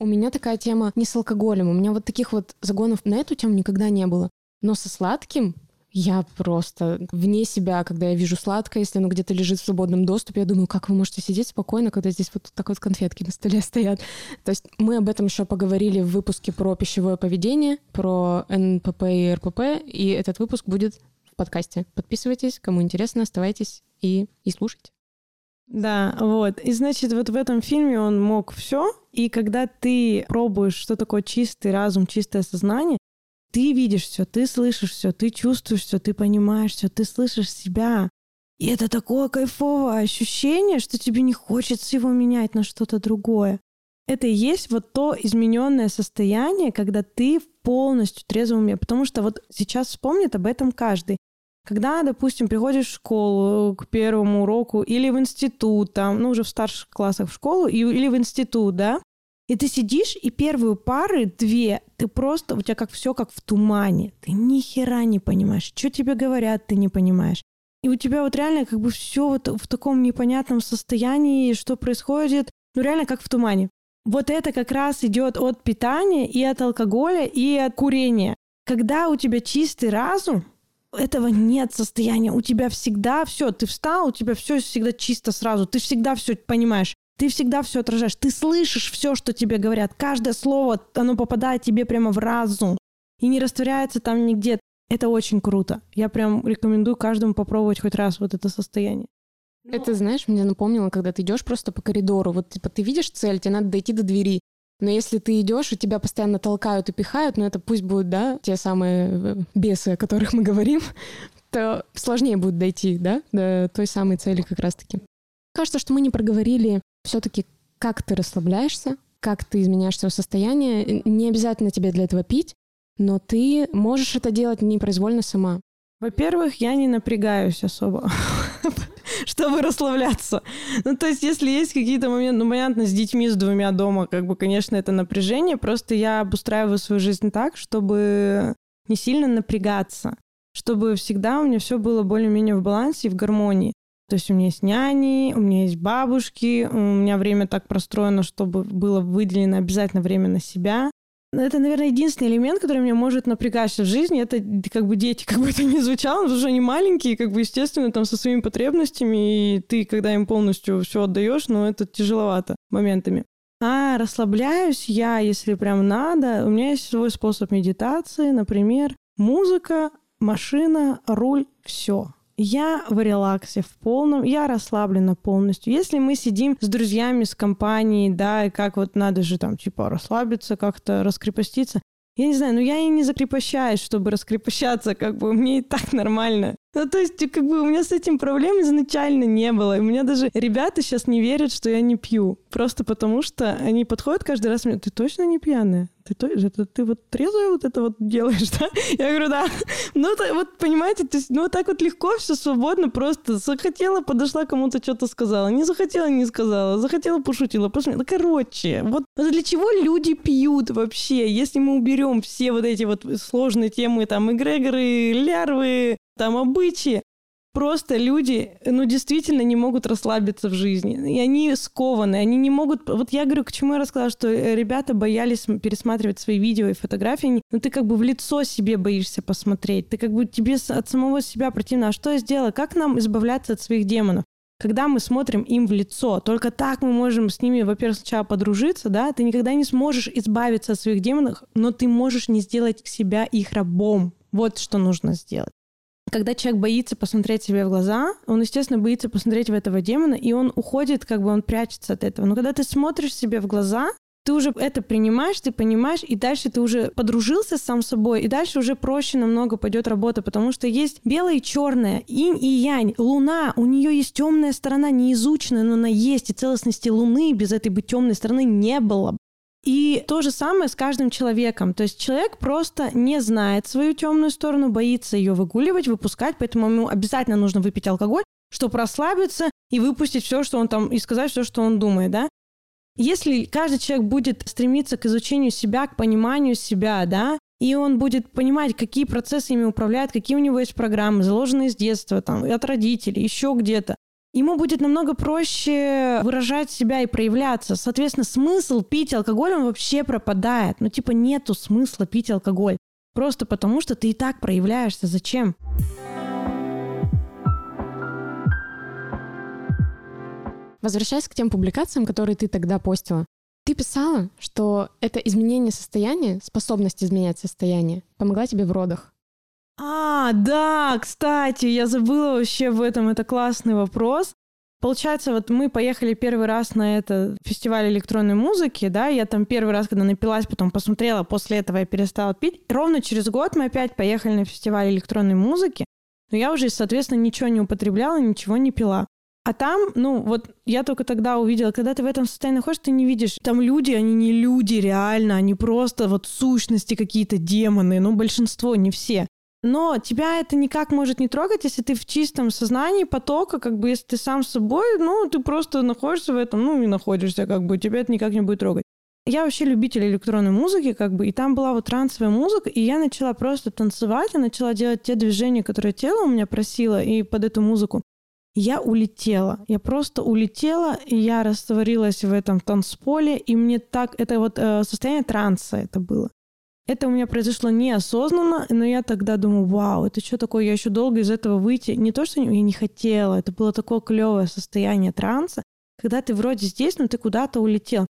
У меня такая тема не с алкоголем. У меня вот таких вот загонов на эту тему никогда не было. Но со сладким я просто вне себя, когда я вижу сладкое, если оно где-то лежит в свободном доступе, я думаю, как вы можете сидеть спокойно, когда здесь вот такой вот конфетки на столе <laughs> стоят. То есть мы об этом еще поговорили в выпуске про пищевое поведение, про НПП и РПП, и этот выпуск будет в подкасте. Подписывайтесь, кому интересно, оставайтесь и, и слушайте. Да, вот. И значит, вот в этом фильме он мог все. И когда ты пробуешь, что такое чистый разум, чистое сознание, ты видишь все, ты слышишь все, ты чувствуешь все, ты понимаешь все, ты слышишь себя. И это такое кайфовое ощущение, что тебе не хочется его менять на что-то другое. Это и есть вот то измененное состояние, когда ты полностью трезвом уме. Потому что вот сейчас вспомнит об этом каждый. Когда, допустим, приходишь в школу к первому уроку или в институт, там, ну, уже в старших классах в школу, и, или в институт, да, и ты сидишь, и первые пары, две, ты просто, у тебя как все как в тумане. Ты ни хера не понимаешь. Что тебе говорят, ты не понимаешь. И у тебя вот реально как бы все вот в таком непонятном состоянии, что происходит, ну реально как в тумане. Вот это как раз идет от питания и от алкоголя и от курения. Когда у тебя чистый разум, этого нет состояния. У тебя всегда все, ты встал, у тебя все всегда чисто сразу. Ты всегда все понимаешь. Ты всегда все отражаешь. Ты слышишь все, что тебе говорят. Каждое слово, оно попадает тебе прямо в разум. И не растворяется там нигде. Это очень круто. Я прям рекомендую каждому попробовать хоть раз вот это состояние. Но... Это, знаешь, мне напомнило, когда ты идешь просто по коридору. Вот, типа, ты видишь цель, тебе надо дойти до двери. Но если ты идешь, и тебя постоянно толкают и пихают, ну это пусть будут, да, те самые э, бесы, о которых мы говорим, <laughs> то сложнее будет дойти, да, до той самой цели как раз-таки. Кажется, что мы не проговорили все-таки как ты расслабляешься, как ты изменяешь свое состояние. Не обязательно тебе для этого пить, но ты можешь это делать непроизвольно сама. Во-первых, я не напрягаюсь особо, <laughs> чтобы расслабляться. Ну, то есть, если есть какие-то моменты, ну, понятно, с детьми, с двумя дома, как бы, конечно, это напряжение, просто я обустраиваю свою жизнь так, чтобы не сильно напрягаться, чтобы всегда у меня все было более-менее в балансе и в гармонии. То есть у меня есть няни, у меня есть бабушки, у меня время так простроено, чтобы было выделено обязательно время на себя. Это, наверное, единственный элемент, который меня может напрягать в жизни. Это как бы дети, <laughs> как бы это ни звучало, потому что они маленькие, как бы, естественно, там со своими потребностями, и ты, когда им полностью все отдаешь, но это тяжеловато моментами. А расслабляюсь я, если прям надо. У меня есть свой способ медитации, например, музыка, машина, руль, все Я в релаксе в полном, я расслаблена полностью. Если мы сидим с друзьями, с компанией, да, и как вот надо же там, типа, расслабиться, как-то раскрепоститься, я не знаю, но я и не закрепощаюсь, чтобы раскрепощаться, как бы мне и так нормально. Ну, то есть, как бы у меня с этим проблем изначально не было. И у меня даже ребята сейчас не верят, что я не пью. Просто потому что они подходят каждый раз мне, ты точно не пьяная? Ты, то, это, ты вот трезвая вот это вот делаешь, да? <laughs> Я говорю, да. Ну, то, вот понимаете, то есть, ну, так вот легко, все свободно, просто захотела, подошла, кому-то что-то сказала. Не захотела, не сказала. Захотела, пошутила. Посмотрела. Ну, короче, вот для чего люди пьют вообще, если мы уберем все вот эти вот сложные темы, там, эгрегоры, лярвы, там обычаи. Просто люди, ну, действительно не могут расслабиться в жизни. И они скованы, они не могут... Вот я говорю, к чему я рассказала, что э, ребята боялись пересматривать свои видео и фотографии. Ну, ты как бы в лицо себе боишься посмотреть. Ты как бы тебе от самого себя противно. А что я сделала? Как нам избавляться от своих демонов? когда мы смотрим им в лицо. Только так мы можем с ними, во-первых, сначала подружиться, да, ты никогда не сможешь избавиться от своих демонов, но ты можешь не сделать себя их рабом. Вот что нужно сделать когда человек боится посмотреть себе в глаза, он, естественно, боится посмотреть в этого демона, и он уходит, как бы он прячется от этого. Но когда ты смотришь себе в глаза, ты уже это принимаешь, ты понимаешь, и дальше ты уже подружился сам собой, и дальше уже проще намного пойдет работа, потому что есть белое и черное, инь и янь, луна, у нее есть темная сторона, неизученная, но она есть, и целостности луны без этой бы темной стороны не было. И то же самое с каждым человеком. То есть человек просто не знает свою темную сторону, боится ее выгуливать, выпускать, поэтому ему обязательно нужно выпить алкоголь, чтобы расслабиться и выпустить все, что он там, и сказать все, что он думает, да. Если каждый человек будет стремиться к изучению себя, к пониманию себя, да, и он будет понимать, какие процессы ими управляют, какие у него есть программы, заложенные с детства, там, от родителей, еще где-то, ему будет намного проще выражать себя и проявляться. Соответственно, смысл пить алкоголь, он вообще пропадает. Ну, типа, нету смысла пить алкоголь. Просто потому, что ты и так проявляешься. Зачем? Возвращаясь к тем публикациям, которые ты тогда постила, ты писала, что это изменение состояния, способность изменять состояние, помогла тебе в родах. А, да, кстати, я забыла вообще в этом, это классный вопрос. Получается, вот мы поехали первый раз на этот фестиваль электронной музыки, да, я там первый раз, когда напилась, потом посмотрела, после этого я перестала пить. Ровно через год мы опять поехали на фестиваль электронной музыки, но я уже, соответственно, ничего не употребляла, ничего не пила. А там, ну, вот я только тогда увидела, когда ты в этом состоянии находишься, ты не видишь. Там люди, они не люди реально, они просто вот сущности какие-то демоны, ну, большинство, не все. Но тебя это никак может не трогать, если ты в чистом сознании потока, как бы если ты сам с собой, ну, ты просто находишься в этом, ну, и находишься, как бы, тебя это никак не будет трогать. Я вообще любитель электронной музыки, как бы, и там была вот трансовая музыка, и я начала просто танцевать, я начала делать те движения, которые тело у меня просило, и под эту музыку. Я улетела. Я просто улетела, и я растворилась в этом танцполе, и мне так... Это вот э, состояние транса это было. Это у меня произошло неосознанно, но я тогда думаю, вау, это что такое, я еще долго из этого выйти. Не то, что я не хотела, это было такое клевое состояние транса, когда ты вроде здесь, но ты куда-то улетел.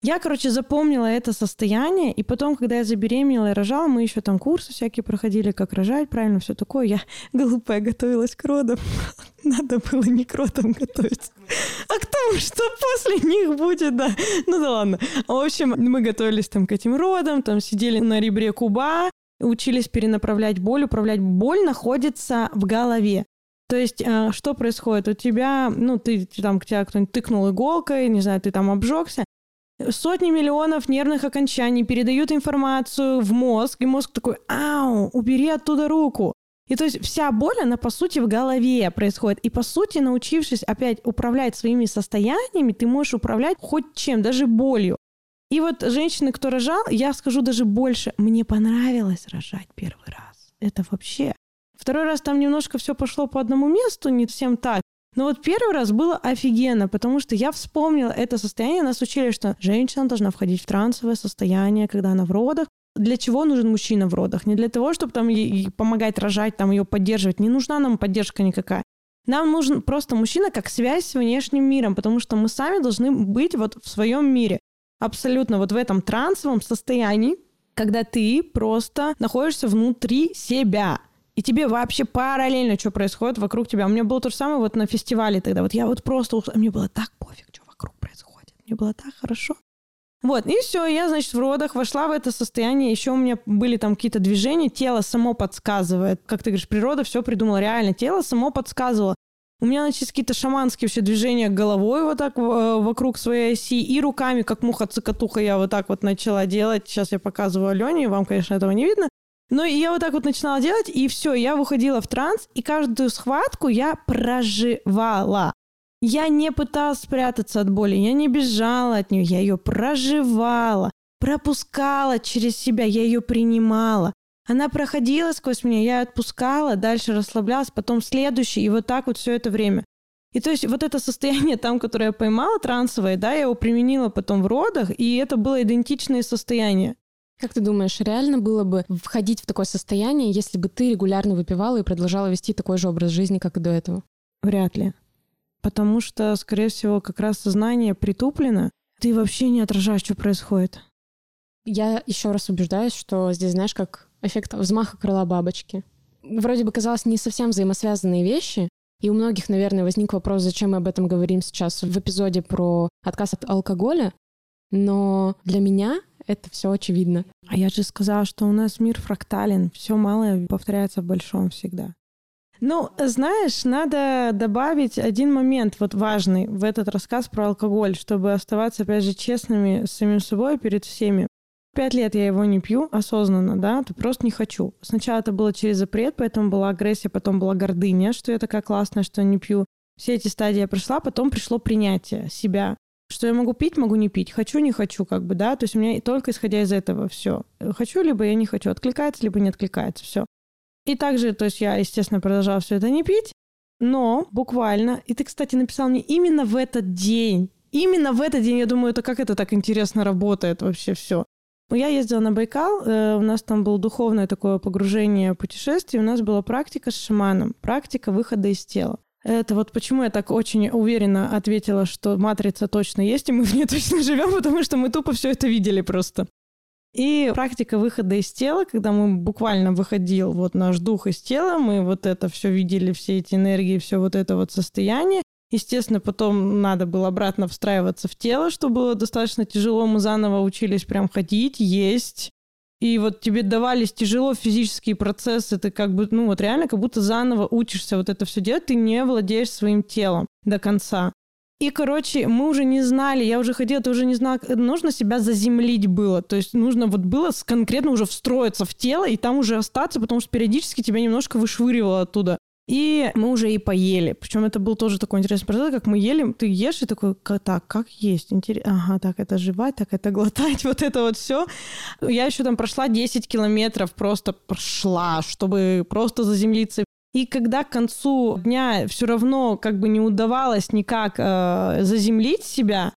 Я, короче, запомнила это состояние, и потом, когда я забеременела и рожала, мы еще там курсы всякие проходили, как рожать, правильно, все такое. Я <laughs> глупая готовилась к родам. <laughs> Надо было не к родам готовиться, а к тому, что после них будет, да. Ну да ладно. В общем, мы готовились там к этим родам, там сидели на ребре куба, учились перенаправлять боль. Управлять боль находится в голове. То есть, э, что происходит? У тебя, ну, ты там, к тебя кто-нибудь тыкнул иголкой, не знаю, ты там обжегся, Сотни миллионов нервных окончаний передают информацию в мозг, и мозг такой, ау, убери оттуда руку. И то есть вся боль, она по сути в голове происходит. И по сути, научившись опять управлять своими состояниями, ты можешь управлять хоть чем, даже болью. И вот женщины, кто рожал, я скажу даже больше, мне понравилось рожать первый раз. Это вообще. Второй раз там немножко все пошло по одному месту, не всем так. Но вот первый раз было офигенно, потому что я вспомнила это состояние. Нас учили, что женщина должна входить в трансовое состояние, когда она в родах. Для чего нужен мужчина в родах? Не для того, чтобы там ей помогать рожать, там ее поддерживать. Не нужна нам поддержка никакая. Нам нужен просто мужчина как связь с внешним миром, потому что мы сами должны быть вот в своем мире. Абсолютно вот в этом трансовом состоянии, когда ты просто находишься внутри себя. И тебе вообще параллельно, что происходит вокруг тебя. У меня было то же самое вот на фестивале тогда. Вот я вот просто... Мне было так пофиг, что вокруг происходит. Мне было так хорошо. Вот, и все, я, значит, в родах вошла в это состояние. Еще у меня были там какие-то движения, тело само подсказывает. Как ты говоришь, природа все придумала. Реально, тело само подсказывало. У меня начались какие-то шаманские вообще движения головой вот так э, вокруг своей оси и руками, как муха-цикатуха, я вот так вот начала делать. Сейчас я показываю Алене, вам, конечно, этого не видно. Но я вот так вот начинала делать, и все, я выходила в транс, и каждую схватку я проживала. Я не пыталась спрятаться от боли, я не бежала от нее, я ее проживала, пропускала через себя, я ее принимала. Она проходила сквозь меня, я отпускала, дальше расслаблялась, потом следующий, и вот так вот все это время. И то есть вот это состояние там, которое я поймала, трансовое, да, я его применила потом в родах, и это было идентичное состояние. Как ты думаешь, реально было бы входить в такое состояние, если бы ты регулярно выпивала и продолжала вести такой же образ жизни, как и до этого? Вряд ли. Потому что, скорее всего, как раз сознание притуплено, ты вообще не отражаешь, что происходит. Я еще раз убеждаюсь, что здесь, знаешь, как эффект взмаха крыла бабочки. Вроде бы казалось не совсем взаимосвязанные вещи, и у многих, наверное, возник вопрос, зачем мы об этом говорим сейчас в эпизоде про отказ от алкоголя, но для меня это все очевидно. А я же сказала, что у нас мир фрактален, все малое повторяется в большом всегда. Ну, знаешь, надо добавить один момент вот важный в этот рассказ про алкоголь, чтобы оставаться, опять же, честными с самим собой перед всеми. Пять лет я его не пью осознанно, да, то просто не хочу. Сначала это было через запрет, поэтому была агрессия, потом была гордыня, что я такая классная, что не пью. Все эти стадии я прошла, потом пришло принятие себя. Что я могу пить, могу не пить. Хочу, не хочу, как бы, да. То есть у меня только исходя из этого все. Хочу, либо я не хочу. Откликается, либо не откликается. Все. И также, то есть я, естественно, продолжала все это не пить, но буквально, и ты, кстати, написал мне именно в этот день, именно в этот день, я думаю, это как это так интересно работает вообще все. Я ездила на Байкал, э, у нас там было духовное такое погружение, путешествие, у нас была практика с шаманом, практика выхода из тела. Это вот почему я так очень уверенно ответила, что матрица точно есть, и мы в ней точно живем, потому что мы тупо все это видели просто. И практика выхода из тела, когда мы буквально выходил вот наш дух из тела, мы вот это все видели, все эти энергии, все вот это вот состояние, Естественно, потом надо было обратно встраиваться в тело, что было достаточно тяжело. Мы заново учились прям ходить, есть. И вот тебе давались тяжело физические процессы, ты как бы, ну вот реально как будто заново учишься вот это все делать, ты не владеешь своим телом до конца. И, короче, мы уже не знали, я уже ходила, ты уже не знала, нужно себя заземлить было. То есть нужно вот было конкретно уже встроиться в тело и там уже остаться, потому что периодически тебя немножко вышвыривало оттуда. И мы уже и поели. Причем это был тоже такой интересный процесс, как мы ели, ты ешь и такой, так, как есть? Интересно. Ага, так это жевать, так это глотать, <laughs> вот это вот все. Я еще там прошла 10 километров, просто прошла, чтобы просто заземлиться. И когда к концу дня все равно как бы не удавалось никак э, заземлить себя,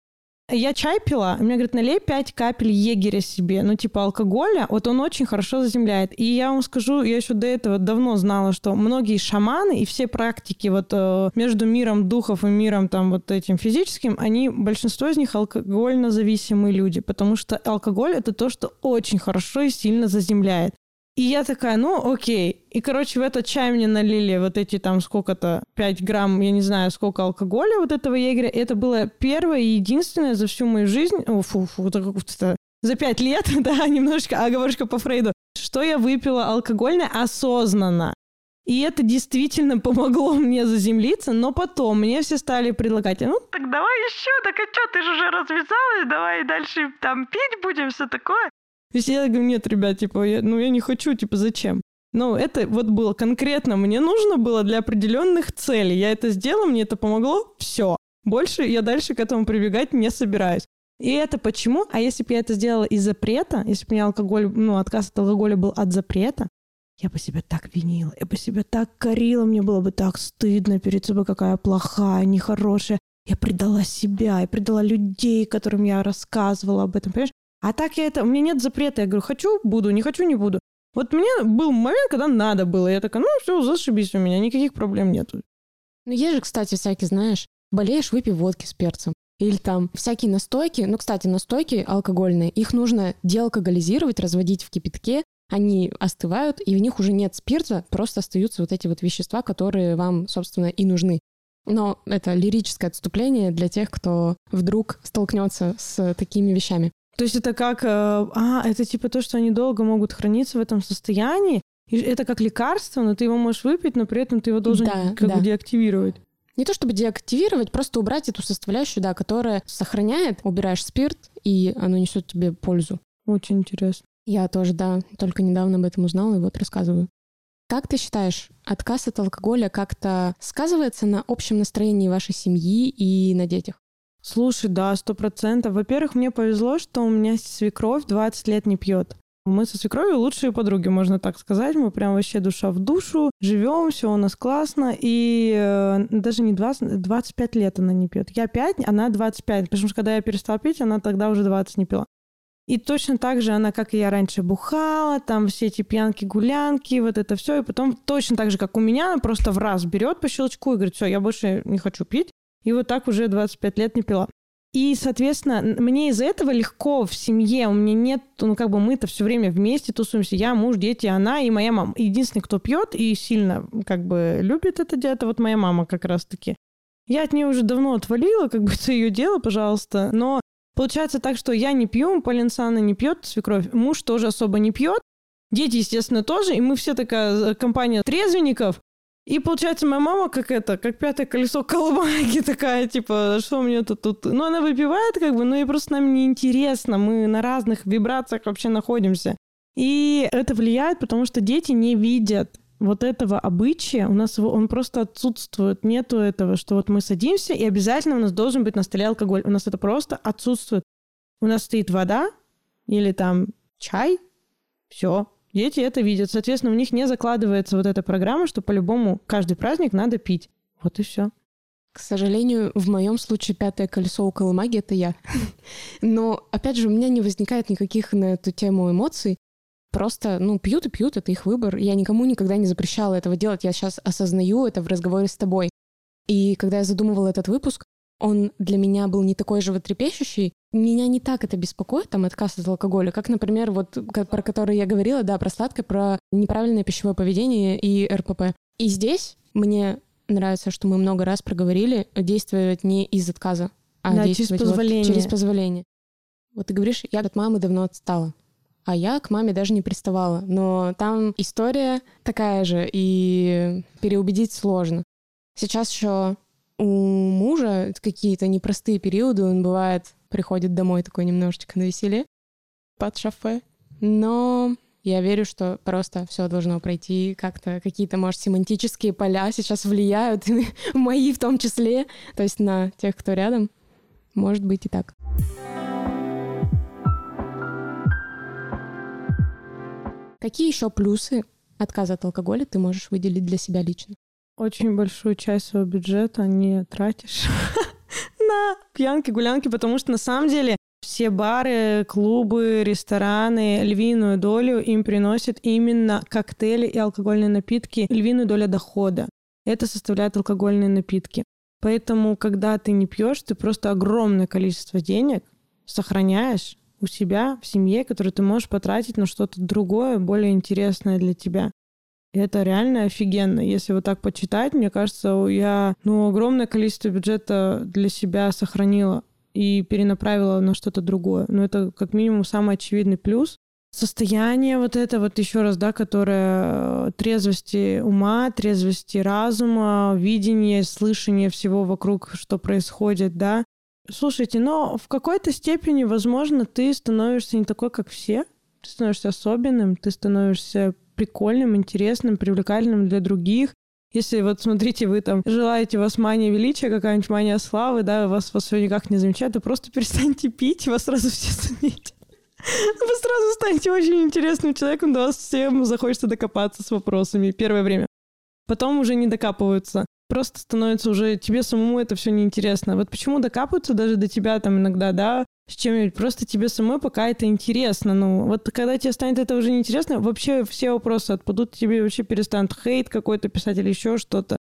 я чай пила, мне говорят, налей 5 капель егеря себе, ну, типа алкоголя, вот он очень хорошо заземляет. И я вам скажу, я еще до этого давно знала, что многие шаманы и все практики вот э, между миром духов и миром там вот этим физическим, они, большинство из них алкогольно зависимые люди, потому что алкоголь это то, что очень хорошо и сильно заземляет. И я такая, ну окей. И, короче, в этот чай мне налили вот эти там сколько-то, 5 грамм, я не знаю, сколько алкоголя вот этого егеря. Это было первое и единственное за всю мою жизнь, о, фу, фу, это как-то за пять лет, <laughs> да, немножечко оговорочка по Фрейду, что я выпила алкогольное осознанно. И это действительно помогло <laughs> мне заземлиться, но потом мне все стали предлагать, ну так давай еще, так а что, ты же уже развязалась, давай дальше там пить будем, все такое. То есть я говорю, нет, ребят, типа, я, ну я не хочу, типа, зачем? Ну, это вот было конкретно, мне нужно было для определенных целей. Я это сделала, мне это помогло, все. Больше я дальше к этому прибегать не собираюсь. И это почему? А если бы я это сделала из запрета, если бы мне алкоголь, ну, отказ от алкоголя был от запрета, я бы себя так винила, я бы себя так корила, мне было бы так стыдно перед собой, какая плохая, нехорошая. Я предала себя, я предала людей, которым я рассказывала об этом, понимаешь? А так я это... У меня нет запрета. Я говорю, хочу, буду, не хочу, не буду. Вот мне был момент, когда надо было. Я такая, ну все, зашибись у меня, никаких проблем нету. Ну есть же, кстати, всякие, знаешь, болеешь, выпей водки с перцем. Или там всякие настойки. Ну, кстати, настойки алкогольные, их нужно деалкоголизировать, разводить в кипятке, они остывают, и в них уже нет спирта, просто остаются вот эти вот вещества, которые вам, собственно, и нужны. Но это лирическое отступление для тех, кто вдруг столкнется с такими вещами. То есть это как... Э, а, это типа то, что они долго могут храниться в этом состоянии, и это как лекарство, но ты его можешь выпить, но при этом ты его должен да, как да. бы деактивировать. Не то чтобы деактивировать, просто убрать эту составляющую, да, которая сохраняет, убираешь спирт, и оно несет тебе пользу. Очень интересно. Я тоже, да, только недавно об этом узнала и вот рассказываю. Как ты считаешь, отказ от алкоголя как-то сказывается на общем настроении вашей семьи и на детях? Слушай, да, сто процентов. Во-первых, мне повезло, что у меня свекровь 20 лет не пьет. Мы со свекровью лучшие подруги, можно так сказать. Мы прям вообще душа в душу, живем, все у нас классно. И э, даже не 20, 25 лет она не пьет. Я 5, она 25. Потому что когда я перестала пить, она тогда уже 20 не пила. И точно так же она, как и я раньше, бухала, там все эти пьянки-гулянки, вот это все. И потом точно так же, как у меня, она просто в раз берет по щелчку и говорит, все, я больше не хочу пить. И вот так уже 25 лет не пила. И, соответственно, мне из-за этого легко в семье. У меня нет, ну, как бы мы-то все время вместе тусуемся. Я, муж, дети, она и моя мама. Единственный, кто пьет и сильно, как бы, любит это дело, это вот моя мама как раз-таки. Я от нее уже давно отвалила, как бы <laughs> это ее дело, пожалуйста. Но получается так, что я не пью, Полинсана не пьет, свекровь, муж тоже особо не пьет. Дети, естественно, тоже. И мы все такая компания трезвенников. И получается, моя мама как это, как пятое колесо колымаги <laughs> такая, типа, что мне тут тут... Ну, она выпивает как бы, но ей просто нам неинтересно. Мы на разных вибрациях вообще находимся. И это влияет, потому что дети не видят вот этого обычая, у нас его, он просто отсутствует. Нету этого, что вот мы садимся, и обязательно у нас должен быть на столе алкоголь. У нас это просто отсутствует. У нас стоит вода или там чай, все, Дети это видят. Соответственно, у них не закладывается вот эта программа, что по-любому каждый праздник надо пить. Вот и все. К сожалению, в моем случае пятое колесо около магии — это я. Но, опять же, у меня не возникает никаких на эту тему эмоций. Просто, ну, пьют и пьют, это их выбор. Я никому никогда не запрещала этого делать. Я сейчас осознаю это в разговоре с тобой. И когда я задумывала этот выпуск, он для меня был не такой животрепещущий. Меня не так это беспокоит, там, отказ от алкоголя, как, например, вот про который я говорила, да, про сладкое, про неправильное пищевое поведение и РПП. И здесь мне нравится, что мы много раз проговорили действовать не из отказа, а да, действовать через позволение. Вот через позволение. Вот ты говоришь, я от мамы давно отстала. А я к маме даже не приставала. Но там история такая же, и переубедить сложно. Сейчас еще у мужа какие-то непростые периоды, он бывает, приходит домой такой немножечко на веселе под шафе. Но я верю, что просто все должно пройти как-то, какие-то, может, семантические поля сейчас влияют, <laughs> мои в том числе, то есть на тех, кто рядом. Может быть и так. Какие еще плюсы отказа от алкоголя ты можешь выделить для себя лично? Очень большую часть своего бюджета не тратишь <laughs> на пьянки, гулянки, потому что на самом деле все бары, клубы, рестораны львиную долю им приносят именно коктейли и алкогольные напитки, львиную долю дохода. Это составляет алкогольные напитки. Поэтому, когда ты не пьешь, ты просто огромное количество денег сохраняешь у себя в семье, которое ты можешь потратить на что-то другое, более интересное для тебя. Это реально офигенно. Если вот так почитать, мне кажется, я ну, огромное количество бюджета для себя сохранила и перенаправила на что-то другое. Но это как минимум самый очевидный плюс. Состояние вот это вот еще раз, да, которое э, трезвости ума, трезвости разума, видение, слышание всего вокруг, что происходит, да. Слушайте, но в какой-то степени, возможно, ты становишься не такой, как все. Ты становишься особенным, ты становишься прикольным, интересным, привлекательным для других. Если вот смотрите, вы там желаете, вас мания величия, какая-нибудь мания славы, да, вас, вас все никак не замечают, то просто перестаньте пить, вас сразу все заметят. Вы сразу станете очень интересным человеком, до вас всем захочется докопаться с вопросами первое время. Потом уже не докапываются. Просто становится уже тебе самому это все неинтересно. Вот почему докапываются даже до тебя там иногда, да, с чем-нибудь. Просто тебе самой пока это интересно. Ну, вот когда тебе станет это уже неинтересно, вообще все вопросы отпадут, тебе вообще перестанут хейт какой-то писать или еще что-то.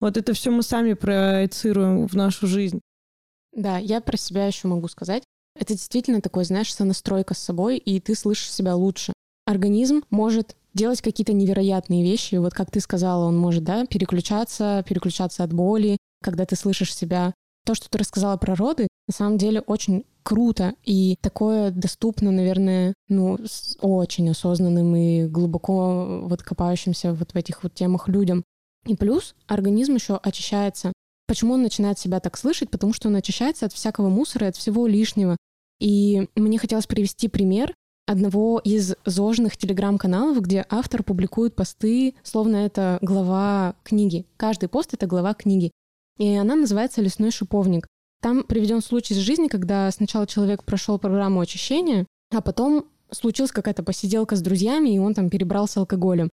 Вот это все мы сами проецируем в нашу жизнь. Да, я про себя еще могу сказать. Это действительно такой, знаешь, сонастройка с собой, и ты слышишь себя лучше. организм может делать какие-то невероятные вещи. Вот как ты сказала, он может, да, переключаться, переключаться от боли, когда ты слышишь себя. То, что ты рассказала про роды, на самом деле очень круто и такое доступно, наверное, ну, с очень осознанным и глубоко вот копающимся вот в этих вот темах людям. И плюс организм еще очищается. Почему он начинает себя так слышать? Потому что он очищается от всякого мусора, от всего лишнего. И мне хотелось привести пример одного из зожных телеграм-каналов, где автор публикует посты, словно это глава книги. Каждый пост — это глава книги. И она называется «Лесной шиповник». Там приведен случай из жизни, когда сначала человек прошел программу очищения, а потом случилась какая-то посиделка с друзьями, и он там перебрался алкоголем.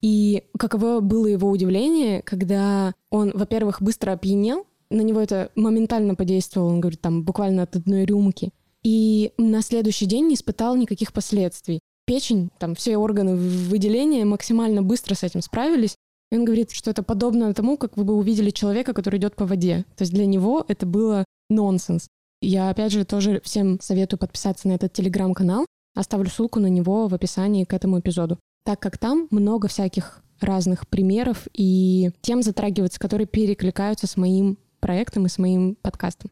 И каково было его удивление, когда он, во-первых, быстро опьянел, на него это моментально подействовало, он говорит, там, буквально от одной рюмки. И на следующий день не испытал никаких последствий. Печень, там, все органы выделения максимально быстро с этим справились. И он говорит, что это подобно тому, как вы бы увидели человека, который идет по воде. То есть для него это было нонсенс. Я, опять же, тоже всем советую подписаться на этот телеграм-канал. Оставлю ссылку на него в описании к этому эпизоду так как там много всяких разных примеров и тем затрагиваются, которые перекликаются с моим проектом и с моим подкастом.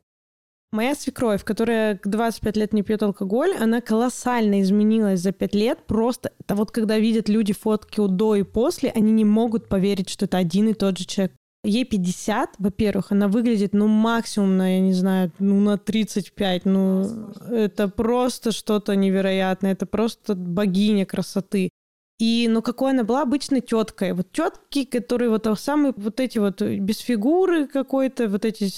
Моя свекровь, которая 25 лет не пьет алкоголь, она колоссально изменилась за 5 лет. Просто это вот когда видят люди фотки у до и после, они не могут поверить, что это один и тот же человек. Ей 50, во-первых, она выглядит, ну, максимум на, я не знаю, ну, на 35. Ну, это просто что-то невероятное. Это просто богиня красоты. И, ну, какой она была обычной теткой. Вот тетки, которые вот самые вот эти вот без фигуры какой-то, вот эти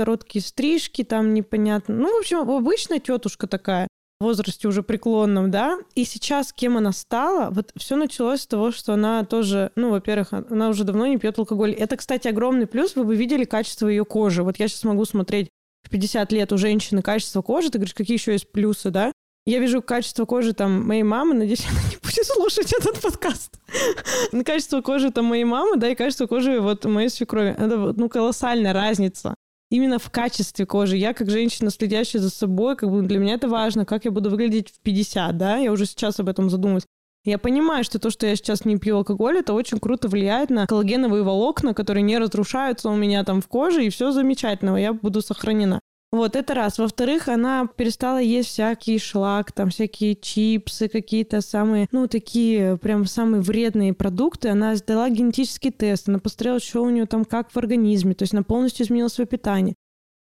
короткие стрижки, там непонятно. Ну, в общем, обычная тетушка такая в возрасте уже преклонном, да, и сейчас кем она стала, вот все началось с того, что она тоже, ну, во-первых, она уже давно не пьет алкоголь. Это, кстати, огромный плюс, вы бы видели качество ее кожи. Вот я сейчас могу смотреть в 50 лет у женщины качество кожи, ты говоришь, какие еще есть плюсы, да? Я вижу качество кожи там моей мамы, надеюсь, <laughs> она не будет слушать этот подкаст. <laughs> качество кожи там моей мамы, да, и качество кожи вот моей свекрови. Это ну колоссальная разница. Именно в качестве кожи. Я как женщина, следящая за собой, как бы для меня это важно, как я буду выглядеть в 50, да, я уже сейчас об этом задумываюсь. Я понимаю, что то, что я сейчас не пью алкоголь, это очень круто влияет на коллагеновые волокна, которые не разрушаются у меня там в коже, и все замечательно, я буду сохранена. Вот, это раз. Во-вторых, она перестала есть всякий шлак, там всякие чипсы, какие-то самые, ну, такие прям самые вредные продукты. Она сдала генетический тест, она посмотрела, что у нее там как в организме, то есть она полностью изменила свое питание.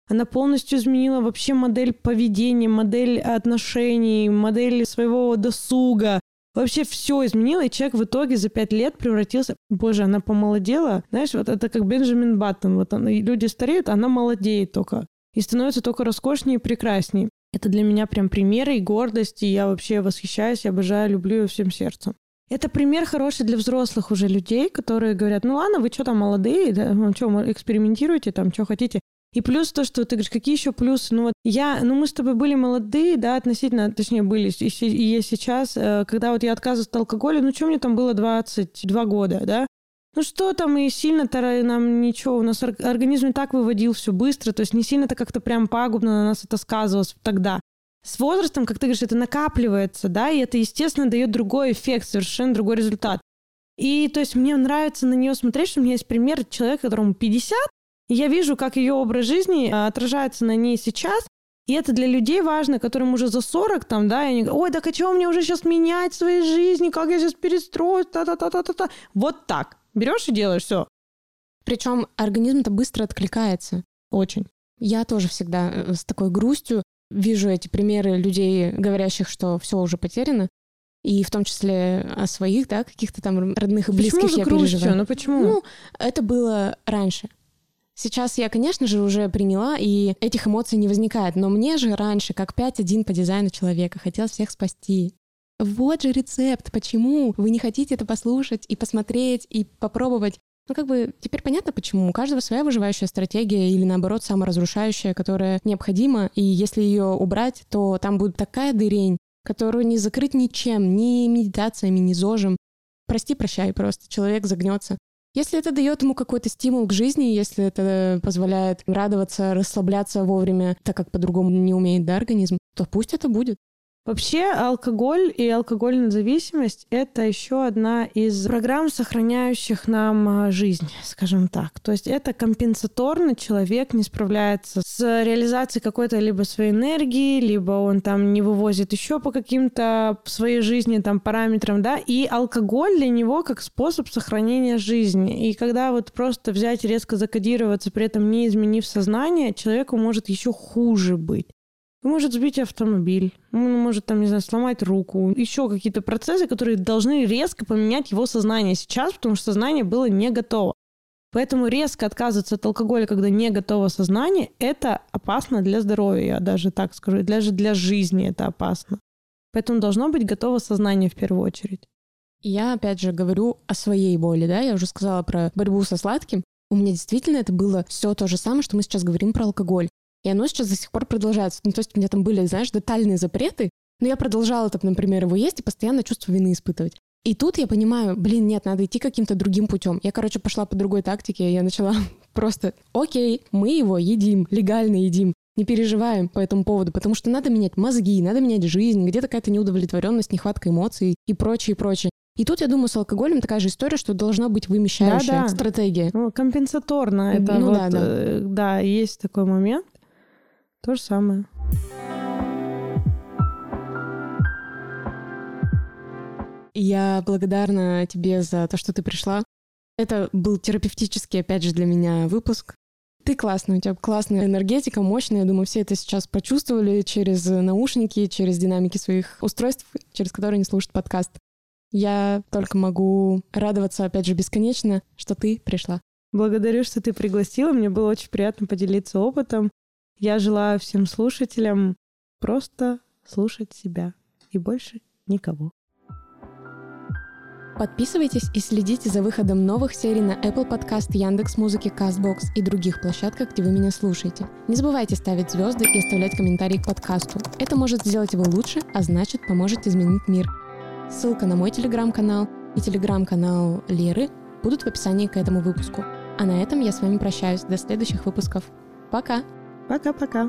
Она полностью изменила вообще модель поведения, модель отношений, модель своего досуга. Вообще все изменила, и человек в итоге за пять лет превратился... Боже, она помолодела. Знаешь, вот это как Бенджамин Баттон. Вот он, люди стареют, она молодеет только и становится только роскошнее и прекраснее. Это для меня прям пример и гордость, и я вообще восхищаюсь, обожаю, люблю ее всем сердцем. Это пример хороший для взрослых уже людей, которые говорят, ну ладно, вы что там молодые, да, ну что, экспериментируете там, что хотите. И плюс то, что ты говоришь, какие еще плюсы? Ну вот я, ну мы с тобой были молодые, да, относительно, точнее были, и, и я сейчас, э, когда вот я отказываюсь от алкоголя, ну что мне там было 22 года, да? Ну что там, и сильно-то нам ничего, у нас организм и так выводил все быстро, то есть не сильно-то как-то прям пагубно на нас это сказывалось тогда. С возрастом, как ты говоришь, это накапливается, да, и это, естественно, дает другой эффект, совершенно другой результат. И то есть мне нравится на нее смотреть, что у меня есть пример человека, которому 50, и я вижу, как ее образ жизни а, отражается на ней сейчас, и это для людей важно, которым уже за 40 там, да, и они говорят, ой, так а чего мне уже сейчас менять в своей жизни, как я сейчас перестроюсь, та-та-та-та-та. Вот так. Берешь и делаешь все. Причем организм-то быстро откликается. Очень. Я тоже всегда э, с такой грустью вижу эти примеры людей, говорящих, что все уже потеряно. И в том числе о своих, да, каких-то там родных и близких почему я грустью? переживаю. Ну почему? Ну, это было раньше. Сейчас я, конечно же, уже приняла, и этих эмоций не возникает. Но мне же раньше, как 5-1 по дизайну человека, хотелось всех спасти. Вот же рецепт, почему вы не хотите это послушать и посмотреть, и попробовать. Ну, как бы теперь понятно, почему. У каждого своя выживающая стратегия или, наоборот, саморазрушающая, которая необходима, и если ее убрать, то там будет такая дырень, которую не закрыть ничем, ни медитациями, ни зожем. Прости, прощай, просто человек загнется. Если это дает ему какой-то стимул к жизни, если это позволяет радоваться, расслабляться вовремя, так как по-другому не умеет да, организм, то пусть это будет. Вообще алкоголь и алкогольная зависимость – это еще одна из программ, сохраняющих нам а, жизнь, скажем так. То есть это компенсаторно человек не справляется с реализацией какой-то либо своей энергии, либо он там не вывозит еще по каким-то своей жизни там параметрам, да, и алкоголь для него как способ сохранения жизни. И когда вот просто взять резко закодироваться, при этом не изменив сознание, человеку может еще хуже быть может сбить автомобиль, он может, там, не знаю, сломать руку, еще какие-то процессы, которые должны резко поменять его сознание сейчас, потому что сознание было не готово. Поэтому резко отказываться от алкоголя, когда не готово сознание, это опасно для здоровья, я даже так скажу, даже для жизни это опасно. Поэтому должно быть готово сознание в первую очередь. Я опять же говорю о своей боли, да, я уже сказала про борьбу со сладким. У меня действительно это было все то же самое, что мы сейчас говорим про алкоголь. И оно сейчас до сих пор продолжается. Ну, то есть у меня там были, знаешь, детальные запреты, но я продолжала, там, например, его есть и постоянно чувство вины испытывать. И тут я понимаю, блин, нет, надо идти каким-то другим путем. Я, короче, пошла по другой тактике, я начала <laughs> просто, окей, мы его едим, легально едим, не переживаем по этому поводу, потому что надо менять мозги, надо менять жизнь, где-то какая-то неудовлетворенность, нехватка эмоций и прочее, прочее. И тут, я думаю, с алкоголем такая же история, что должна быть вымещающая да, да. стратегия. Ну, компенсаторно. Это ну, вот, да, да. Э, да, есть такой момент. То же самое. Я благодарна тебе за то, что ты пришла. Это был терапевтический, опять же, для меня выпуск. Ты классный, у тебя классная энергетика, мощная. Я думаю, все это сейчас почувствовали через наушники, через динамики своих устройств, через которые они слушают подкаст. Я только могу радоваться, опять же, бесконечно, что ты пришла. Благодарю, что ты пригласила. Мне было очень приятно поделиться опытом. Я желаю всем слушателям просто слушать себя и больше никого. Подписывайтесь и следите за выходом новых серий на Apple Podcast, Яндекс Музыки, Castbox и других площадках, где вы меня слушаете. Не забывайте ставить звезды и оставлять комментарии к подкасту. Это может сделать его лучше, а значит поможет изменить мир. Ссылка на мой телеграм-канал и телеграм-канал Леры будут в описании к этому выпуску. А на этом я с вами прощаюсь. До следующих выпусков. Пока! Пока-пока.